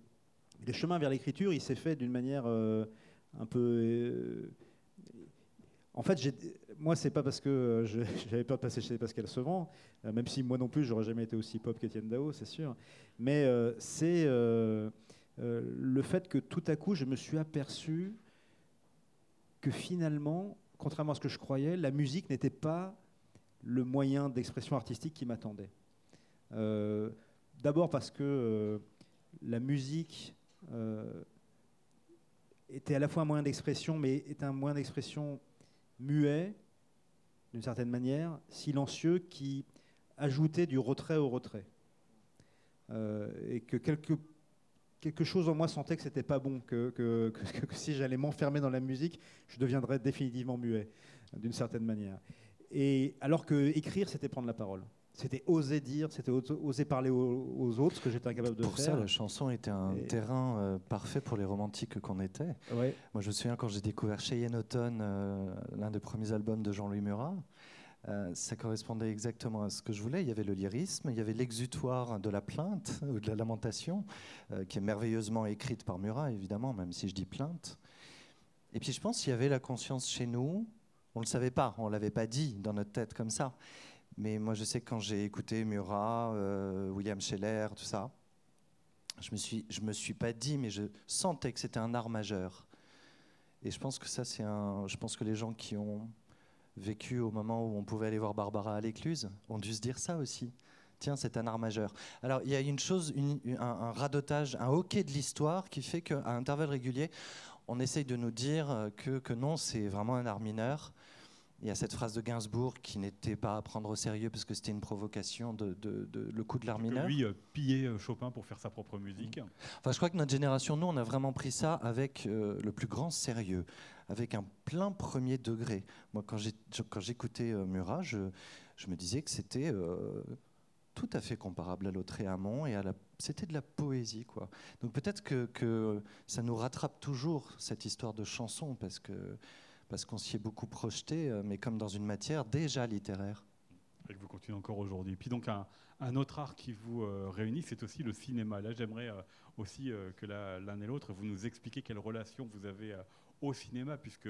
le, chemin vers l'écriture, il s'est fait d'une manière un peu. en fait, moi, c'est pas parce que j'avais peur de passer chez Pascal Sevran, même si moi non plus, j'aurais jamais été aussi pop qu'Étienne Dao, c'est sûr. Mais c'est euh, le fait que tout à coup, je me suis aperçu que finalement, contrairement à ce que je croyais, la musique n'était pas le moyen d'expression artistique qui m'attendait. Euh, d'abord parce que euh, la musique était à la fois un moyen d'expression, mais est un moyen d'expression muet, d'une certaine manière, silencieux, qui ajoutait du retrait au retrait. et que quelque quelque chose en moi sentait que c'était pas bon, que, que, si j'allais m'enfermer dans la musique, je deviendrais définitivement muet, d'une certaine manière. Et alors que écrire, c'était prendre la parole. c'était oser dire, c'était oser parler aux, autres, ce que j'étais incapable de faire. Pour ça, la chanson était un terrain euh, parfait pour les romantiques qu'on était. Ouais. Moi, je me souviens quand j'ai découvert Cheyenne Automne, euh, l'un des premiers albums de Jean-Louis Murat. Euh, ça correspondait exactement à ce que je voulais. Il y avait le lyrisme, il y avait l'exutoire de la plainte ou de la lamentation, qui est merveilleusement écrite par Murat, évidemment, même si je dis plainte. Et puis je pense qu'il y avait la conscience chez nous, on ne le savait pas, on ne l'avait pas dit dans notre tête comme ça. Mais moi, je sais que quand j'ai écouté Murat, euh, William Scheller, tout ça, je me me suis pas dit, mais je sentais que c'était un art majeur. Et je pense que ça, c'est un. Je pense que les gens qui ont vécu au moment où on pouvait aller voir Barbara à l'écluse ont dû se dire ça aussi. Tiens, c'est un art majeur. Alors, il y a une chose, un, un, radotage, un hockey de l'histoire qui fait qu'à intervalles réguliers, on essaye de nous dire que, que non, c'est vraiment un art mineur il y a cette phrase de Gainsbourg qui n'était pas à prendre au sérieux parce que c'était une provocation de, le coup de l'art mineur. Lui euh, piller euh, Chopin pour faire sa propre musique. Enfin, je crois que notre génération, nous, on a vraiment pris ça avec euh, le plus grand sérieux, avec un plein premier degré. Moi, quand j'écoutais Murat, je, me disais que c'était tout à fait comparable à l'autre et à la c'était de la poésie quoi. Donc peut-être que, ça nous rattrape toujours cette histoire de chanson parce qu'on s'y est beaucoup projeté, euh, mais comme dans une matière déjà littéraire. Et que vous continuez encore aujourd'hui. Puis donc un, autre art qui vous euh, réunit, c'est aussi le cinéma. Là, j'aimerais euh, aussi que l'un et l'autre, vous nous expliquiez quelle relation vous avez au cinéma, puisque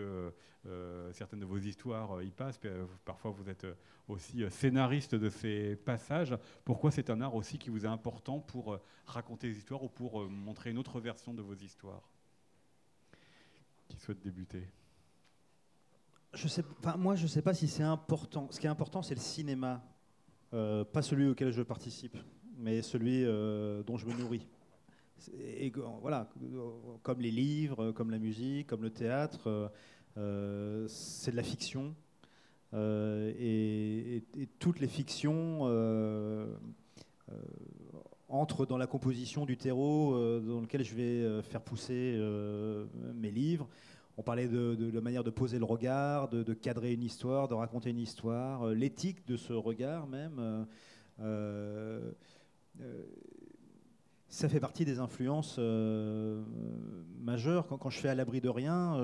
certaines de vos histoires y passent. Parfois, vous êtes aussi scénariste de ces passages. Pourquoi c'est un art aussi qui vous est important pour raconter des histoires ou pour montrer une autre version de vos histoires? Qui souhaite débuter? Moi, je ne sais pas si c'est important. Ce qui est important, c'est le cinéma, euh, pas celui auquel je participe, mais celui euh, dont je me nourris. Et, voilà, comme les livres, comme la musique, comme le théâtre, euh, c'est de la fiction. Et, et, toutes les fictions entrent dans la composition du terreau dans lequel je vais faire pousser mes livres. On parlait de, la manière de poser le regard, de, cadrer une histoire, de raconter une histoire, euh, l'éthique de ce regard même. Euh, euh, ça fait partie des influences majeures. Quand, je fais à l'abri de rien,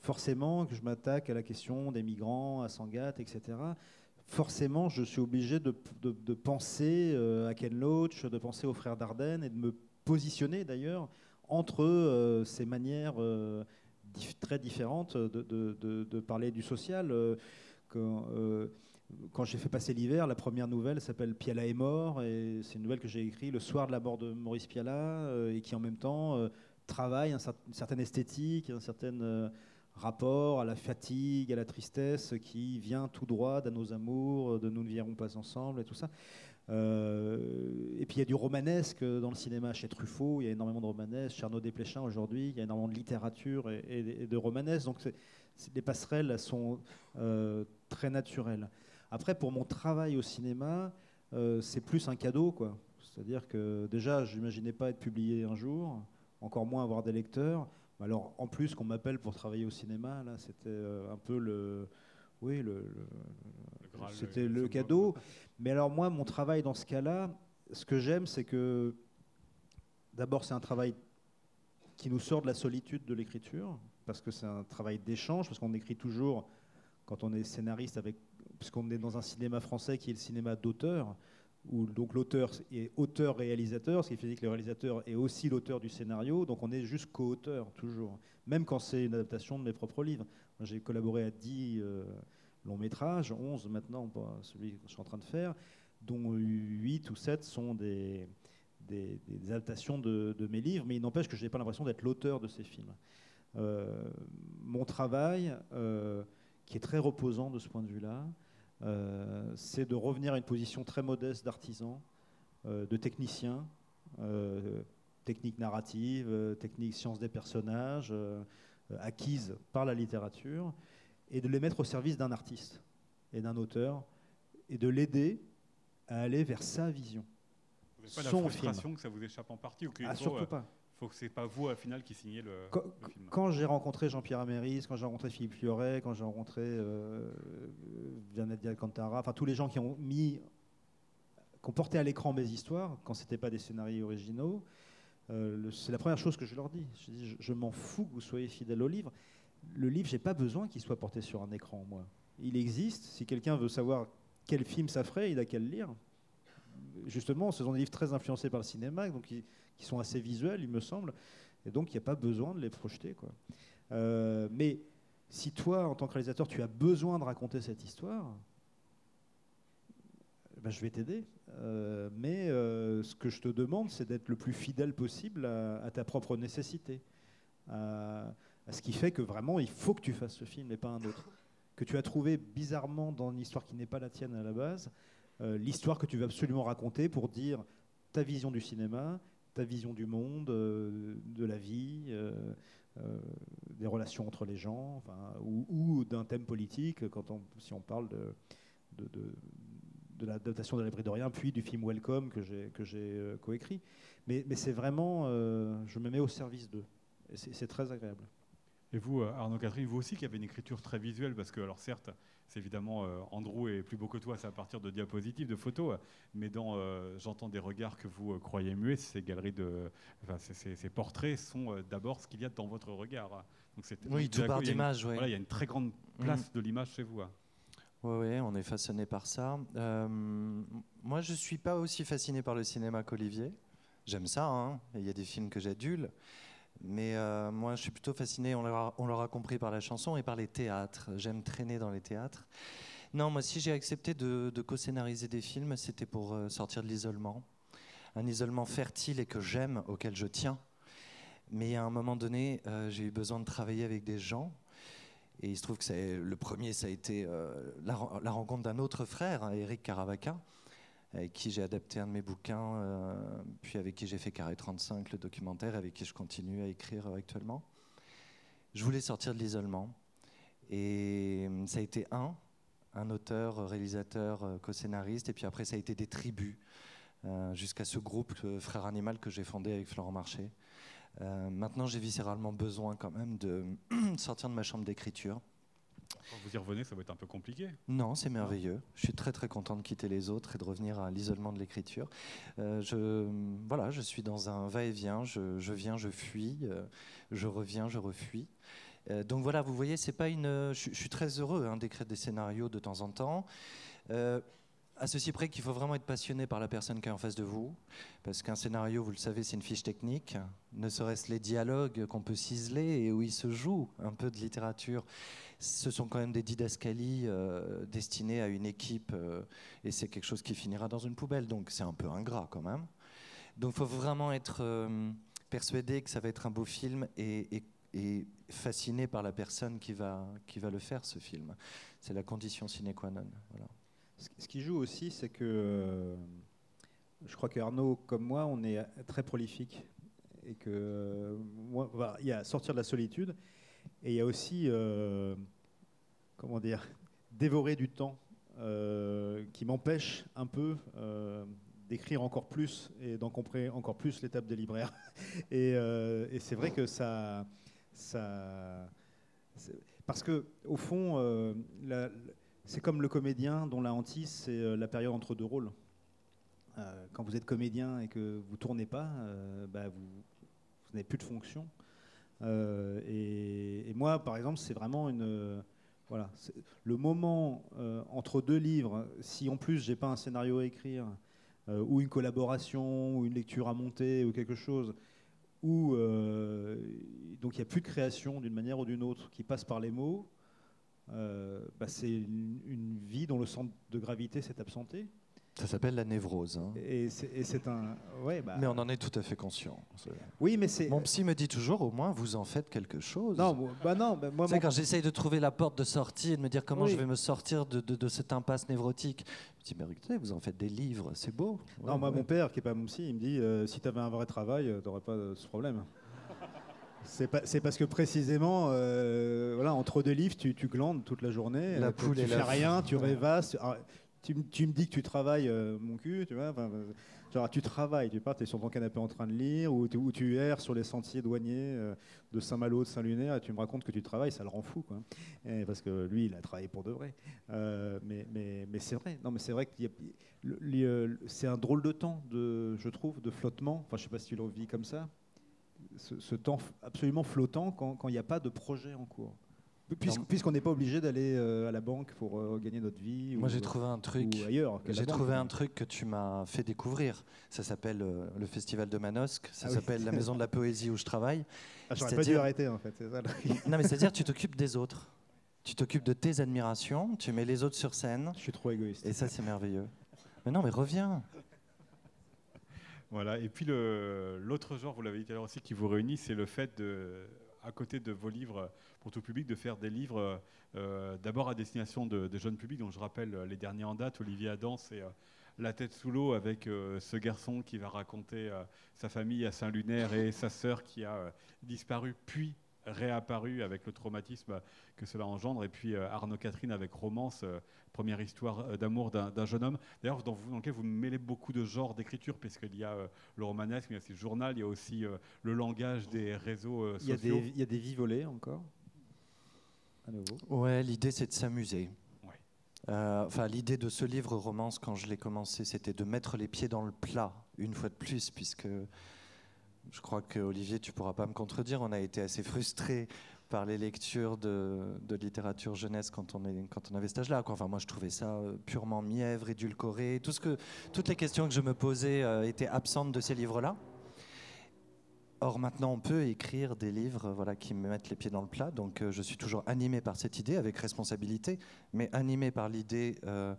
forcément que je m'attaque à la question des migrants, à Sangatte, etc. Forcément, je suis obligé de, penser à Ken Loach, de penser aux frères Dardenne et de me positionner d'ailleurs entre ces manières très différente de, parler du social. Euh, euh, quand j'ai fait passer l'hiver, la première nouvelle s'appelle Piala est mort, et c'est une nouvelle que j'ai écrite le soir de la mort de Maurice Piala, euh, et qui en même temps travaille une certaine esthétique, un certain rapport à la fatigue, à la tristesse qui vient tout droit de nos amours, de nous ne viendrons pas ensemble et tout ça. Euh, et puis il y a du romanesque dans le cinéma chez Truffaut, il y a énormément de romanesque, chez Arnaud Desplechin aujourd'hui, il y a énormément de littérature et, de romanesque, donc les passerelles sont euh, très naturelles. Après, pour mon travail au cinéma, euh, c'est plus un cadeau, quoi. C'est-à-dire que déjà, je n'imaginais pas être publié un jour, encore moins avoir des lecteurs. Alors, en plus, qu'on m'appelle pour travailler au cinéma, là, c'était un peu le, oui, le, c'était le cadeau. Mais alors moi, mon travail dans ce cas-là, ce que j'aime, c'est que d'abord, c'est un travail qui nous sort de la solitude de l'écriture, parce que c'est un travail d'échange, parce qu'on écrit toujours, quand on est scénariste, avec, puisqu'on est dans un cinéma français qui est le cinéma d'auteur, où donc l'auteur est auteur-réalisateur, ce qui fait que le réalisateur est aussi l'auteur du scénario, donc on est juste co-auteur toujours, même quand c'est une adaptation de mes propres livres. J'ai collaboré à 10 long métrage, 11 maintenant, celui que je suis en train de faire, dont 8 ou 7 sont des, adaptations de, mes livres, mais il n'empêche que je n'ai pas l'impression d'être l'auteur de ces films. Euh, mon travail, euh, qui est très reposant de ce point de vue-là, euh, c'est de revenir à une position très modeste d'artisan, de technicien, technique narrative, technique science des personnages, acquise par la littérature, et de les mettre au service d'un artiste et d'un auteur et de l'aider à aller vers sa vision. Vous n'avez pas la frustration que ça vous échappe en partie ou ah, Surtout euh, pas. Faut que ce n'est pas vous, à final, qui signez le, film. Quand j'ai rencontré Jean-Pierre Améris, quand j'ai rencontré Philippe Fioret, quand j'ai rencontré euh, Alcantara, enfin tous les gens qui ont mis qu'on portait à l'écran mes histoires, quand c'était pas des scénarios originaux, euh, c'est la première chose que je leur dis. Je, dis, je, m'en fous que vous soyez fidèle au livre. Le livre, j'ai pas besoin qu'il soit porté sur un écran, moi. Il existe. Si quelqu'un veut savoir quel film ça ferait, il a qu'à le lire. Justement, ce sont des livres très influencés par le cinéma, donc qui, sont assez visuels, il me semble. Et donc, il n'y a pas besoin de les projeter. Quoi. Euh, mais si toi, en tant que réalisateur, tu as besoin de raconter cette histoire, ben, je vais t'aider. Euh, mais euh, ce que je te demande, c'est d'être le plus fidèle possible à, ta propre nécessité. À, ce qui fait que vraiment, il faut que tu fasses ce film et pas un autre. Que tu as trouvé bizarrement dans une histoire qui n'est pas la tienne à la base, l'histoire que tu veux absolument raconter pour dire ta vision du cinéma, ta vision du monde, de la vie, des relations entre les gens, enfin, ou, d'un thème politique, quand on, si on parle de, de de l'adaptation de l'abri de rien, puis du film Welcome que j'ai que j'ai euh, coécrit. Mais, mais c'est vraiment, euh, je me mets au service d'eux. Et c'est très agréable. Et vous, euh, Arnaud Catherine, vous aussi qui avez une écriture très visuelle, parce que, alors certes, c'est évidemment Andrew est plus beau que toi, c'est à partir de diapositives, de photos, mais dans J'entends des regards que vous croyez muets, ces galeries de, enfin, ces, portraits sont d'abord ce qu'il y a dans votre regard. Donc oui, tout part d'image. Voilà, il y a une très grande place mm. de l'image chez vous. Hein. Oui, on est façonné par ça. Euh, moi, je ne suis pas aussi fasciné par le cinéma qu'Olivier. J'aime ça, hein. il y a des films que j'adule. Mais euh, moi, je suis plutôt fasciné, on l'aura compris, par la chanson et par les théâtres. J'aime traîner dans les théâtres. Non, moi, si j'ai accepté de, co-scénariser des films, c'était pour euh, sortir de l'isolement. Un isolement fertile et que j'aime, auquel je tiens. Mais à un moment donné, j'ai eu besoin de travailler avec des gens et il se trouve que le premier, ça a été euh, la, rencontre d'un autre frère, Eric hein, Caravaca, avec qui j'ai adapté un de mes bouquins, euh, puis avec qui j'ai fait Carré 35, le documentaire, avec qui je continue à écrire actuellement. Je voulais sortir de l'isolement. Et euh, ça a été un, un auteur, réalisateur, co-scénariste, et puis après ça a été des tribus, jusqu'à ce groupe Frères Animal que j'ai fondé avec Florent Marché. Euh, maintenant, j'ai viscéralement besoin quand même de sortir de ma chambre d'écriture. Quand vous y revenez, ça va être un peu compliqué. Non, c'est merveilleux. Je suis très très content de quitter les autres et de revenir à l'isolement de l'écriture. Euh, je, voilà, je suis dans un va-et-vient. Je, viens, je fuis. Euh, je reviens, je refuis. donc voilà, vous voyez, c'est pas une. Je, suis très heureux hein, d'écrire des scénarios de temps en temps à ceci près qu'il faut vraiment être passionné par la personne qui est en face de vous, parce qu'un scénario, vous le savez, c'est une fiche technique, ne serait-ce les dialogues qu'on peut ciseler et où il se joue un peu de littérature. Ce sont quand même des didascalies euh, destinées à une équipe, euh, et c'est quelque chose qui finira dans une poubelle, donc c'est un peu ingrat quand même. Donc il faut vraiment être euh, persuadé que ça va être un beau film et, fasciné par la personne qui va, qui va le faire, ce film. C'est la condition sine qua non. Voilà. Ce qui joue aussi, c'est que euh, je crois qu'Arnaud, comme moi, on est très prolifique. Et que euh, il y a sortir de la solitude et il y a aussi, euh, comment dire, dévorer du temps qui m'empêche un peu d'écrire encore plus et d'encombrer encore plus l'étape des libraires. Et, c'est vrai que ça, ça parce que au fond, c'est comme le comédien dont la hantise, c'est euh, la période entre deux rôles. Euh, quand vous êtes comédien et que vous tournez pas, euh, bah, vous, n'avez plus de fonction. Et, moi, par exemple, c'est vraiment une voilà, le moment entre deux livres. Si en plus j'ai pas un scénario à écrire, ou une collaboration, ou une lecture à monter, ou quelque chose, où donc il n'y a plus de création d'une manière ou d'une autre qui passe par les mots. Euh, bah, c'est une, vie dont le centre de gravité s'est absenté. Ça s'appelle la névrose. Hein. Et c'est un. Ouais, bah, mais on en est tout à fait conscient. Oui, mais c'est. Mon psy me dit toujours, au moins, vous en faites quelque chose. Non, bah non. Bah moi, quand j'essaye de trouver la porte de sortie et de me dire comment je vais me sortir de, de, cette impasse névrotique, je me dis, mais vous en faites des livres, c'est beau. non, moi, mon père, qui est pas mon psy, il me dit, euh, si tu avais un vrai travail, euh, tu n'aurais pas ce problème. C'est parce que précisément, euh, voilà, entre deux livres, tu, glandes toute la journée. La tu fais rien, tu rêvasses. tu, me dis que tu travailles euh, mon cul, tu vois. Genre, tu travailles, tu pars, tu es sur ton canapé en train de lire, ou tu, ou tu erres sur les sentiers douaniers euh, de Saint-Malo, de Saint-Lunaire, et tu me racontes que tu travailles, ça le rend fou, quoi. Et parce que lui, il a travaillé pour de vrai. Euh, mais mais, mais c'est vrai, non, mais c'est vrai que c'est un drôle de temps, de, je trouve, de flottement. Enfin, je sais pas si tu le vis comme ça. Ce, ce temps absolument flottant quand il n'y a pas de projet en cours. Puisqu'on n'est pas obligé d'aller euh, à la banque pour euh, gagner notre vie. Moi, j'ai trouvé un truc. J'ai trouvé un truc que tu m'as fait découvrir. Ça s'appelle euh, le Festival de Manosque. Ça ah s'appelle la Maison de la Poésie où je travaille. Ah, J'aurais pas dû arrêter en fait. Ça, non, mais c'est-à-dire tu t'occupes des autres. Tu t'occupes de tes admirations. Tu mets les autres sur scène. Je suis trop égoïste. Et ça, c'est merveilleux. Mais non, mais reviens. Voilà. Et puis l'autre genre, vous l'avez dit tout à l'heure aussi, qui vous réunit, c'est le fait de, à côté de vos livres pour tout public, de faire des livres euh, d'abord à destination de, jeunes publics, dont je rappelle les derniers en date, Olivier Adam, c'est euh, La tête sous l'eau avec euh, ce garçon qui va raconter sa famille à Saint-Lunaire et sa sœur qui a disparu puis réapparu avec le traumatisme que cela engendre. Et puis Arnaud Catherine avec Romance, première histoire d'amour d'un jeune homme. D'ailleurs, dans, dans, lequel vous mêlez beaucoup de genres d'écriture, puisqu'il y a le romanesque, il y a aussi le journal, il y a aussi le langage des réseaux sociaux. Il y a des, il y a des vies volées encore Ouais, l'idée c'est de s'amuser. Euh, enfin, l'idée de ce livre romance, quand je l'ai commencé, c'était de mettre les pieds dans le plat, une fois de plus, puisque je crois que Olivier, tu pourras pas me contredire, on a été assez frustrés par les lectures de, littérature jeunesse quand on, est, quand on avait cet âge-là. Enfin, moi, je trouvais ça euh, purement mièvre, édulcoré. Tout toutes les questions que je me posais euh, étaient absentes de ces livres-là. Or, maintenant, on peut écrire des livres voilà, qui me mettent les pieds dans le plat. Donc, euh, je suis toujours animé par cette idée, avec responsabilité, mais animé par l'idée euh,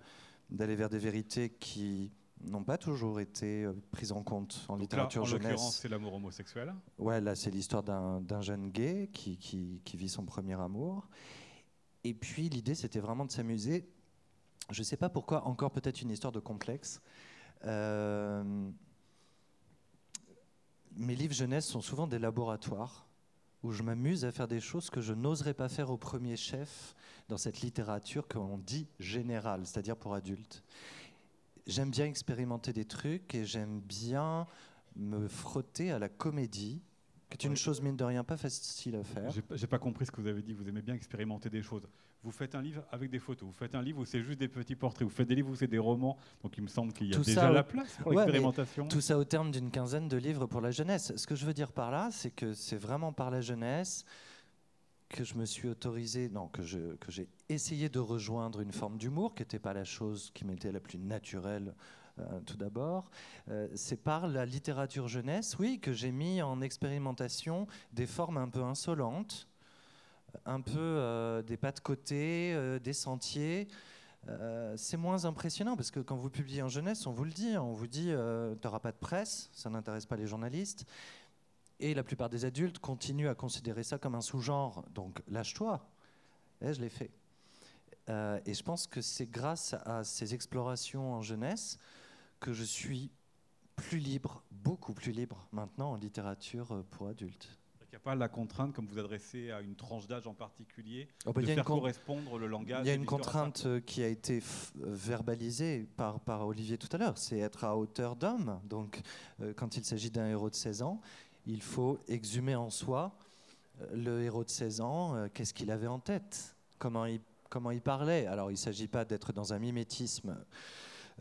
d'aller vers des vérités qui n'ont pas toujours été euh, prises en compte en littérature jeunesse. En l'occurrence, c'est l'amour homosexuel. Ouais, là, c'est l'histoire d'un jeune gay qui, qui, qui, vit son premier amour. Et puis, l'idée, c'était vraiment de s'amuser. Je ne sais pas pourquoi, encore peut-être une histoire de complexe mes livres jeunesse sont souvent des laboratoires où je m'amuse à faire des choses que je n'oserais pas faire au premier chef dans cette littérature qu'on dit générale, c'est-à-dire pour adultes. J'aime bien expérimenter des trucs et j'aime bien me frotter à la comédie c'est une chose, mine de rien, pas facile à faire. J'ai pas compris ce que vous avez dit. Vous aimez bien expérimenter des choses. Vous faites un livre avec des photos. Vous faites un livre où c'est juste des petits portraits. Vous faites des livres où c'est des romans. Donc il me semble qu'il y a déjà la place pour l'expérimentation. Tout ça au terme d'une quinzaine de livres pour la jeunesse. Ce que je veux dire par là, c'est que c'est vraiment par la jeunesse que je me suis autorisé, non, que j'ai essayé de rejoindre une forme d'humour qui n'était pas la chose qui m'était la plus naturelle euh, tout d'abord. Euh, c'est par la littérature jeunesse, oui, que j'ai mis en expérimentation des formes un peu insolentes, un peu euh, des pas de côté, des sentiers. c'est moins impressionnant parce que quand vous publiez en jeunesse, on vous le dit, on vous dit, tu n'auras pas de presse, ça n'intéresse pas les journalistes. Et la plupart des adultes continuent à considérer ça comme un sous-genre. Donc lâche-toi. Et je l'ai fait. et je pense que c'est grâce à ces explorations en jeunesse que je suis plus libre, beaucoup plus libre maintenant en littérature euh, pour adultes. Il n'y a pas la contrainte, comme vous adressez à une tranche d'âge en particulier, oh, bah, de faire correspondre le langage. Il y a une contrainte euh, qui a été verbalisée par, par Olivier tout à l'heure, c'est être à hauteur d'homme. Donc, euh, quand il s'agit d'un héros de 16 ans, il faut exhumer en soi le héros de 16 ans, qu'est-ce qu'il avait en tête, comment il, parlait. Alors, il ne s'agit pas d'être dans un mimétisme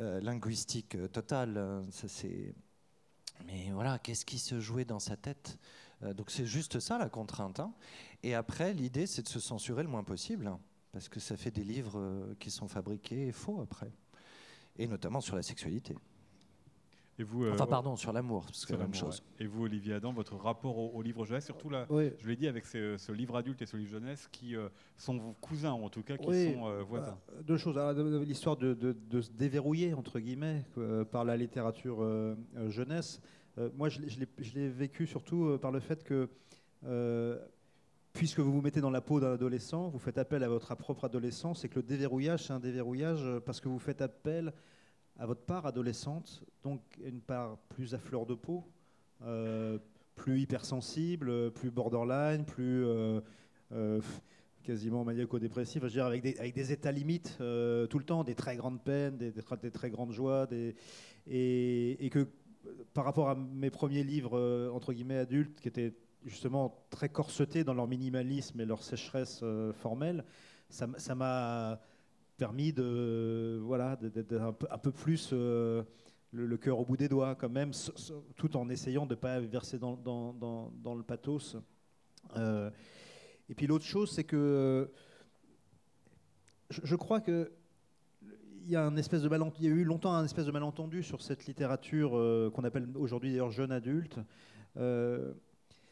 euh, linguistique euh, totale. Hein, c'est... Mais voilà, qu'est-ce qui se jouait dans sa tête euh, Donc c'est juste ça la contrainte. Hein. Et après, l'idée, c'est de se censurer le moins possible, hein, parce que ça fait des livres qui sont fabriqués faux après, et notamment sur la sexualité. Et vous, enfin, pardon, sur l'amour, c'est la même chose. Et vous, Olivier Adam, votre rapport au, livre jeunesse, surtout là, je l'ai dit avec ce, livre adulte et ce livre jeunesse, qui euh, sont vos cousins, ou en tout cas qui sont euh, voisins. Bah, deux choses. L'histoire de, se déverrouiller, entre guillemets, euh, par la littérature jeunesse. moi, je, je l'ai vécu surtout par le fait que puisque vous vous mettez dans la peau d'un adolescent, vous faites appel à votre propre adolescence, et que le déverrouillage, c'est un déverrouillage parce que vous faites appel à votre part adolescente, donc une part plus à fleur de peau, euh, plus hypersensible, plus borderline, plus euh, euh, quasiment maniaco-dépressif, dire avec des, états limites tout le temps, des très grandes peines, des, très grandes joies, et, et, que par rapport à mes premiers livres, entre guillemets, adultes, qui étaient justement très corsetés dans leur minimalisme et leur sécheresse formelle, ça m'a permis de voilà d'être un peu, plus euh, le, cœur au bout des doigts quand même, tout en essayant de ne pas verser dans, le pathos. et puis l'autre chose, c'est que je, crois que il y a un espèce de il y a eu longtemps un espèce de malentendu sur cette littérature euh, qu'on appelle aujourd'hui d'ailleurs jeune adulte. Euh,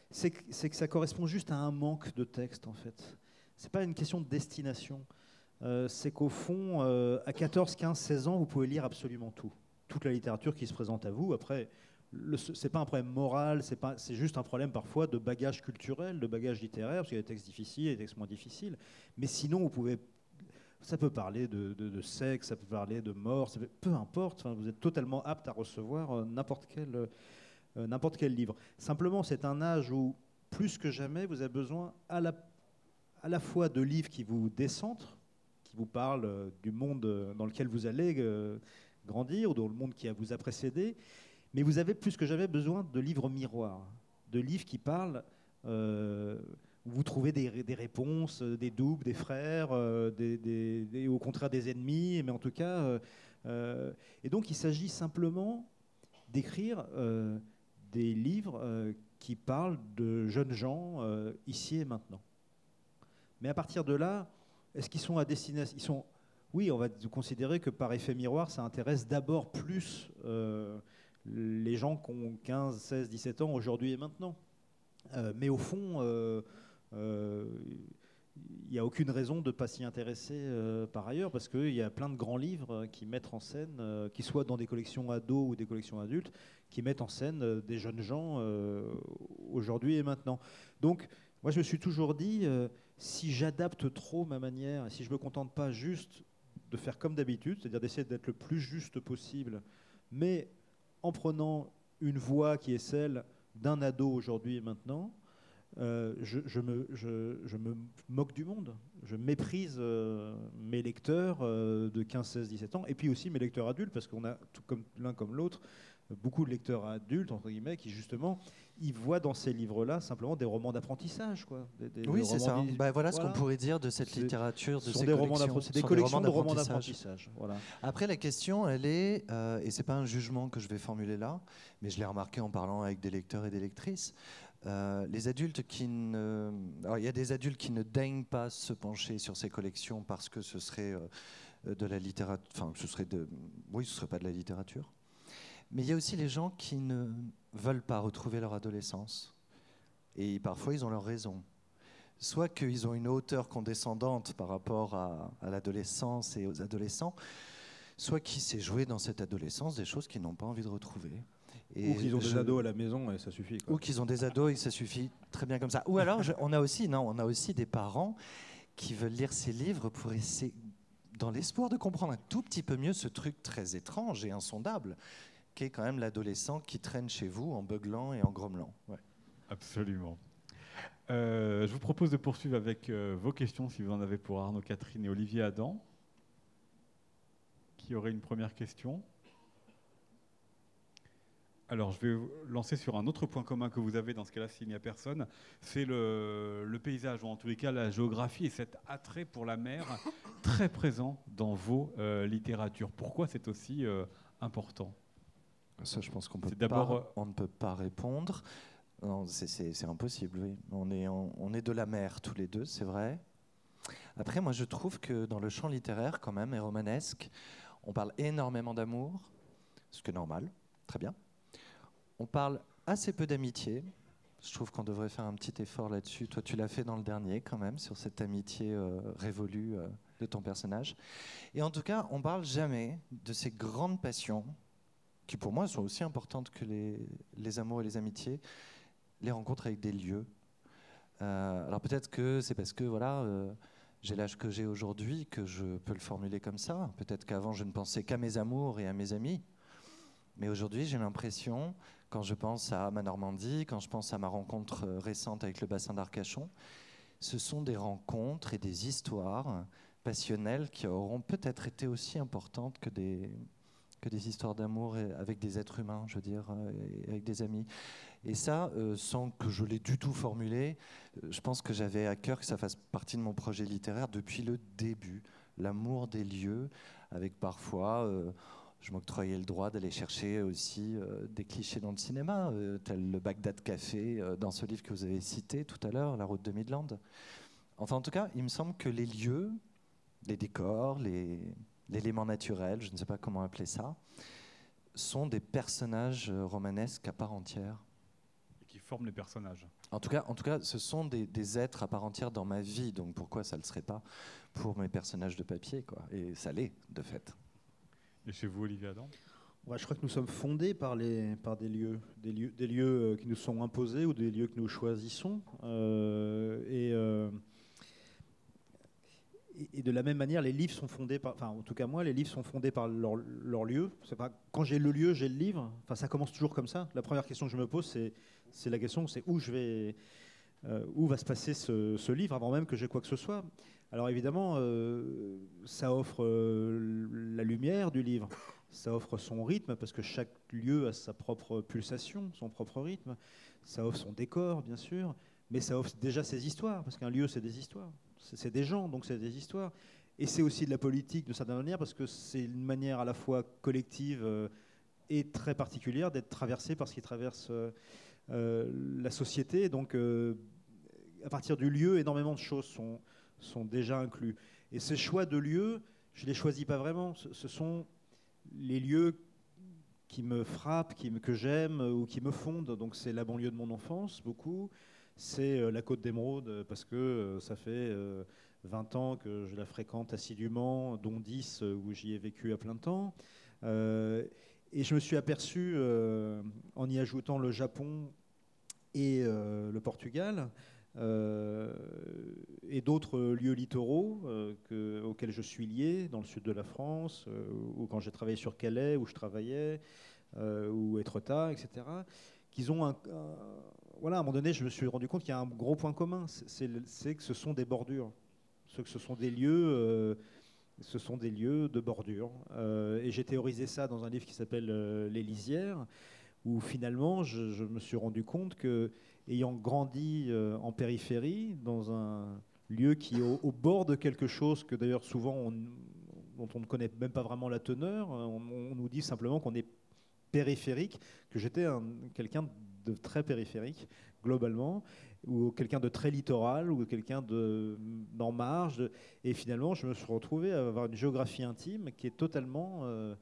c'est que, ça correspond juste à un manque de texte en fait. C'est pas une question de destination. Euh, c'est qu'au fond, à 14, 15, 16 ans, vous pouvez lire absolument tout, toute la littérature qui se présente à vous. Après, c'est pas un problème moral, c'est juste un problème parfois de bagage culturel, de bagage littéraire, parce qu'il y a des textes difficiles des textes moins difficiles. Mais sinon, vous pouvez ça peut parler de, sexe, ça peut parler de mort, peu importe, vous êtes totalement apte à recevoir euh, n'importe quel, euh, livre. Simplement, c'est un âge où, plus que jamais, vous avez besoin à la fois de livres qui vous décentrent, qui vous parlent euh, du monde dans lequel vous allez grandir, ou dans le monde qui vous a précédé, mais vous avez plus que jamais besoin de livres miroirs, de livres qui parlent vous trouvez des, réponses, euh, des doubles, des frères, euh, des, au contraire des ennemis, mais en tout cas. Euh, et donc il s'agit simplement d'écrire des livres qui parlent de jeunes gens ici et maintenant. Mais à partir de là, est-ce qu'ils sont à destination Ils sont, oui, on va considérer que par effet miroir, ça intéresse d'abord plus les gens qui ont 15, 16, 17 ans aujourd'hui et maintenant. mais au fond, euh, il n'y a aucune raison de ne pas s'y intéresser euh, par ailleurs, parce qu'il y a plein de grands livres qui mettent en scène, euh, qui soient dans des collections ados ou des collections adultes, qui mettent en scène des jeunes gens aujourd'hui et maintenant. Donc, moi, je me suis toujours dit, si j'adapte trop ma manière, si je ne me contente pas juste de faire comme d'habitude, c'est-à-dire d'essayer d'être le plus juste possible, mais en prenant une voix qui est celle d'un ado aujourd'hui et maintenant, euh, je, me, moque du monde. Je méprise euh, mes lecteurs euh, de 15, 16, 17 ans, et puis aussi mes lecteurs adultes, parce qu'on a, comme l'un comme l'autre, beaucoup de lecteurs adultes, entre guillemets, qui justement, ils voient dans ces livres-là simplement des romans d'apprentissage. Quoi. oui, c'est ça. Bah, voilà, ce qu'on pourrait dire de cette littérature, de ces des collections. C'est des collections de romans d'apprentissage. Voilà. Après, la question, elle est, et c'est pas un jugement que je vais formuler là, mais je l'ai remarqué en parlant avec des lecteurs et des lectrices, euh, les adultes qui ne, il y a des adultes qui ne daignent pas se pencher sur ces collections parce que ce serait euh, de la littérature, enfin ce serait de, oui, ce serait pas de la littérature. Mais il y a aussi les gens qui ne veulent pas retrouver leur adolescence et parfois ils ont leur raison. Soit qu'ils ont une hauteur condescendante par rapport à, à l'adolescence et aux adolescents, soit qu'ils s'est joué dans cette adolescence des choses qu'ils n'ont pas envie de retrouver ou qu'ils ont des ados à la maison et ça suffit. Ou qu'ils ont des ados et ça suffit très bien comme ça. Ou alors, on a aussi, non, on a aussi des parents qui veulent lire ces livres pour essayer, dans l'espoir de comprendre un tout petit peu mieux ce truc très étrange et insondable, qui est quand même l'adolescent qui traîne chez vous en beuglant et en grommelant. Absolument. Euh, je vous propose de poursuivre avec euh, vos questions, si vous en avez pour Arnaud, Catherine et Olivier Adam. Qui aurait une première question? Alors, je vais lancer sur un autre point commun que vous avez dans ce cas-là, s'il n'y a personne. C'est le, paysage, ou en tous les cas la géographie et cet attrait pour la mer très présent dans vos euh, littératures. Pourquoi c'est aussi important? Ça, je pense qu'on euh, on ne peut pas répondre. c'est impossible, oui. On est, on est de la mer tous les deux, c'est vrai. Après, moi, je trouve que dans le champ littéraire, quand même, et romanesque, on parle énormément d'amour, ce qui est normal, très bien. On parle assez peu d'amitié. Je trouve qu'on devrait faire un petit effort là-dessus. Toi, tu l'as fait dans le dernier, quand même, sur cette amitié euh, révolue euh, de ton personnage. Et en tout cas, on parle jamais de ces grandes passions, qui pour moi sont aussi importantes que les, amours et les amitiés, les rencontres avec des lieux. Euh, alors peut-être que c'est parce que voilà, j'ai l'âge que j'ai aujourd'hui que je peux le formuler comme ça. Peut-être qu'avant je ne pensais qu'à mes amours et à mes amis. Mais aujourd'hui, j'ai l'impression quand je pense à ma Normandie, quand je pense à ma rencontre euh, récente avec le bassin d'Arcachon, ce sont des rencontres et des histoires passionnelles qui auront peut-être été aussi importantes que des, que des histoires d'amour avec des êtres humains, je veux dire, avec des amis. Et ça, sans que je l'ai du tout formulé, je pense que j'avais à cœur que ça fasse partie de mon projet littéraire depuis le début. L'amour des lieux, avec parfois je m'octroyais le droit d'aller chercher aussi euh, des clichés dans le cinéma, euh, tel le Bagdad Café euh, dans ce livre que vous avez cité tout à l'heure, La route de Midland. Enfin, en tout cas, il me semble que les lieux, les décors, l'élément naturel, je ne sais pas comment appeler ça, sont des personnages romanesques à part entière. Et qui forment les personnages. En tout cas, en tout cas ce sont des, des êtres à part entière dans ma vie, donc pourquoi ça ne le serait pas pour mes personnages de papier quoi? Et ça l'est, de fait. Et chez vous, Olivier Adam? Je crois que nous sommes fondés par, les, par des lieux, des lieux, des lieux euh, qui nous sont imposés ou des lieux que nous choisissons. Euh, euh, et, de la même manière, les livres sont fondés par, enfin, en tout cas moi, les livres sont fondés par leur, lieu. Pas, quand j'ai le lieu, j'ai le livre. Enfin, ça commence toujours comme ça. La première question que je me pose, c'est, c'est la question, c'est où je vais, où va se passer ce, ce livre avant même que j'ai quoi que ce soit. Alors évidemment, euh, ça offre euh, la lumière du livre, ça offre son rythme, parce que chaque lieu a sa propre pulsation, son propre rythme, ça offre son décor, bien sûr, mais ça offre déjà ses histoires, parce qu'un lieu, c'est des histoires, c'est des gens, donc c'est des histoires. Et c'est aussi de la politique, de certaine manière, parce que c'est une manière à la fois collective euh, et très particulière d'être traversé par ce qui traverse la société. Donc, à partir du lieu, énormément de choses sont sont déjà inclus. Et ces choix de lieux, je ne les choisis pas vraiment. Ce, sont les lieux qui me frappent, qui que j'aime ou qui me fondent. Donc c'est la banlieue de mon enfance, beaucoup. C'est euh, la côte d'Émeraude, euh, parce que euh, ça fait 20 ans que je la fréquente assidûment, dont 10 où j'y ai vécu à plein temps. et je me suis aperçu, en y ajoutant le Japon et le Portugal, et d'autres lieux littoraux auxquels je suis lié, dans le sud de la France, ou quand j'ai travaillé sur Calais, où je travaillais, ou Étretat, etc., qu'ils ont un, Voilà, à un moment donné, je me suis rendu compte qu'il y a un gros point commun, c'est que ce sont des bordures. Ce, que ce sont des lieux ce sont des lieux de bordure. et j'ai théorisé ça dans un livre qui s'appelle Les lisières, où finalement je, me suis rendu compte que ayant grandi euh, en périphérie, dans un lieu qui est au, bord de quelque chose que d'ailleurs souvent on, dont on ne connaît même pas vraiment la teneur, euh, on, nous dit simplement qu'on est périphérique, que j'étais quelqu'un de très périphérique globalement, ou quelqu'un de très littoral, ou quelqu'un d'en marge. et finalement, je me suis retrouvé à avoir une géographie intime qui est totalement... Euh,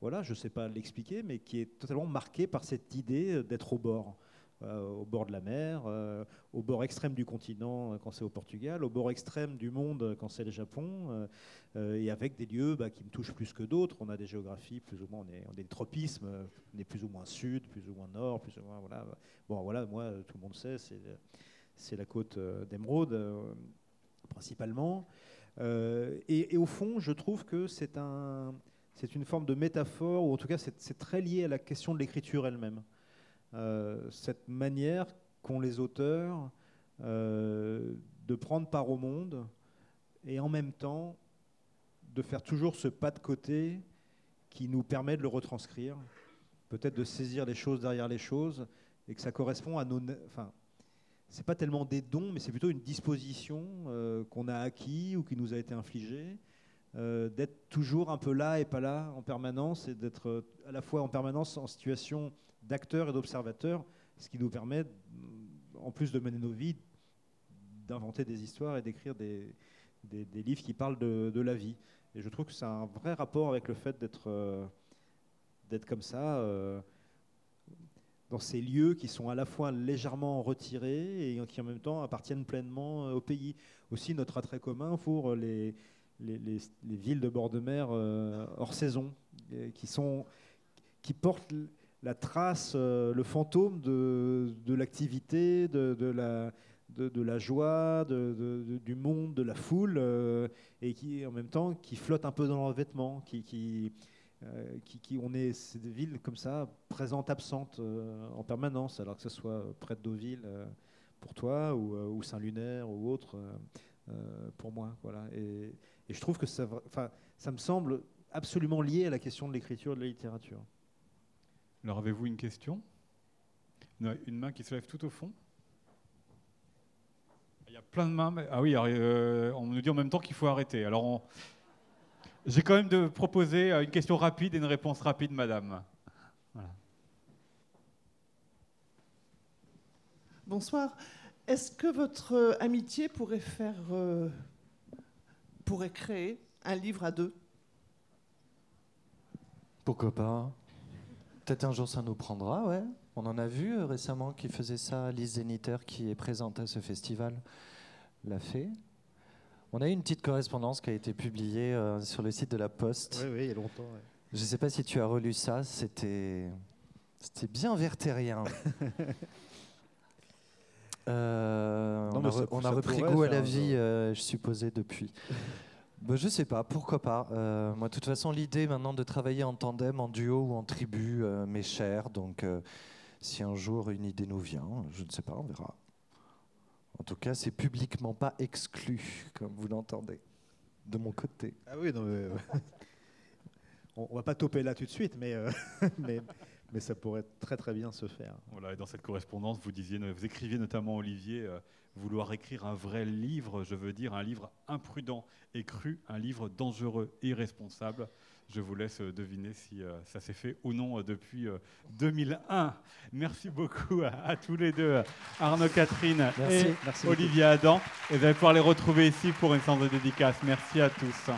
voilà, je ne sais pas l'expliquer, mais qui est totalement marquée par cette idée d'être au bord. Euh, au bord de la mer, euh, au bord extrême du continent euh, quand c'est au Portugal, au bord extrême du monde quand c'est le Japon, et avec des lieux bah, qui me touchent plus que d'autres. On a des géographies plus ou moins, on est, on est des tropismes, on est plus ou moins sud, plus ou moins nord, plus ou moins voilà. Bon voilà, moi tout le monde sait, c'est la côte d'Emeraude principalement. Et, au fond, je trouve que c'est un, c'est une forme de métaphore, ou en tout cas c'est très lié à la question de l'écriture elle-même. Euh, cette manière qu'ont les auteurs euh, de prendre part au monde et en même temps de faire toujours ce pas de côté qui nous permet de le retranscrire, peut-être de saisir les choses derrière les choses, et que ça correspond à nos... Enfin, c'est pas tellement des dons, mais c'est plutôt une disposition euh, qu'on a acquis ou qui nous a été infligée, d'être toujours un peu là et pas là en permanence, et d'être à la fois en permanence en situation d'acteurs et d'observateurs, ce qui nous permet, en plus de mener nos vies, d'inventer des histoires et d'écrire des, livres qui parlent de, la vie. Et je trouve que c'est un vrai rapport avec le fait d'être euh, comme ça, euh, dans ces lieux qui sont à la fois légèrement retirés et qui en même temps appartiennent pleinement euh, au pays. Aussi notre attrait commun pour les, les, les, les villes de bord de mer hors saison, qui portent la trace, euh, le fantôme de, l'activité, de, la, joie, du monde, de la foule, euh, et qui en même temps qui flotte un peu dans leurs vêtements, qui, qui, euh, qui, on est ces villes comme ça, présentes, absentes en permanence, alors que ce soit près de Deauville pour toi, ou, Saint-Lunaire ou autre pour moi. Voilà. Et, je trouve que ça, ça me semble absolument lié à la question de l'écriture de la littérature. Alors avez-vous une question? Une main qui se lève tout au fond? Il y a plein de mains. Ah oui, euh, on nous dit en même temps qu'il faut arrêter. Alors j'ai quand même de proposer une question rapide et une réponse rapide, madame. Bonsoir. Est-ce que votre euh, amitié pourrait faire, euh, pourrait créer un livre à deux? Pourquoi pas? Peut-être un jour ça nous prendra, ouais. On en a vu euh, récemment qui faisait ça. Lise Zeniter, qui est présente à ce festival, l'a fait. On a eu une petite correspondance qui a été publiée sur le site de la Poste. Oui, oui, il y a longtemps. Je ne sais pas si tu as relu ça. C'était, c'était bien vertérien. Euh, on, a, repris goût à la vie, euh, je supposais, depuis. bah, je sais pas, pourquoi pas. Euh, moi, de toute façon, l'idée maintenant de travailler en tandem, en duo ou en tribu m'est chère. Donc, si un jour une idée nous vient, je ne sais pas, on verra. En tout cas, c'est publiquement pas exclu, comme vous l'entendez, de mon côté. Ah oui, non, on, va pas toper là tout de suite, mais, mais mais ça pourrait très très bien se faire. Voilà, et dans cette correspondance, vous disiez, vous écriviez notamment Olivier, euh, vouloir écrire un vrai livre, je veux dire un livre imprudent et cru, un livre dangereux et irresponsable. Je vous laisse euh, deviner si euh, ça s'est fait ou non depuis 2001. Merci beaucoup à, tous les deux, Arnaud Catherine et Olivier Adam. Et vous allez pouvoir les retrouver ici pour une séance de dédicace. Merci à tous.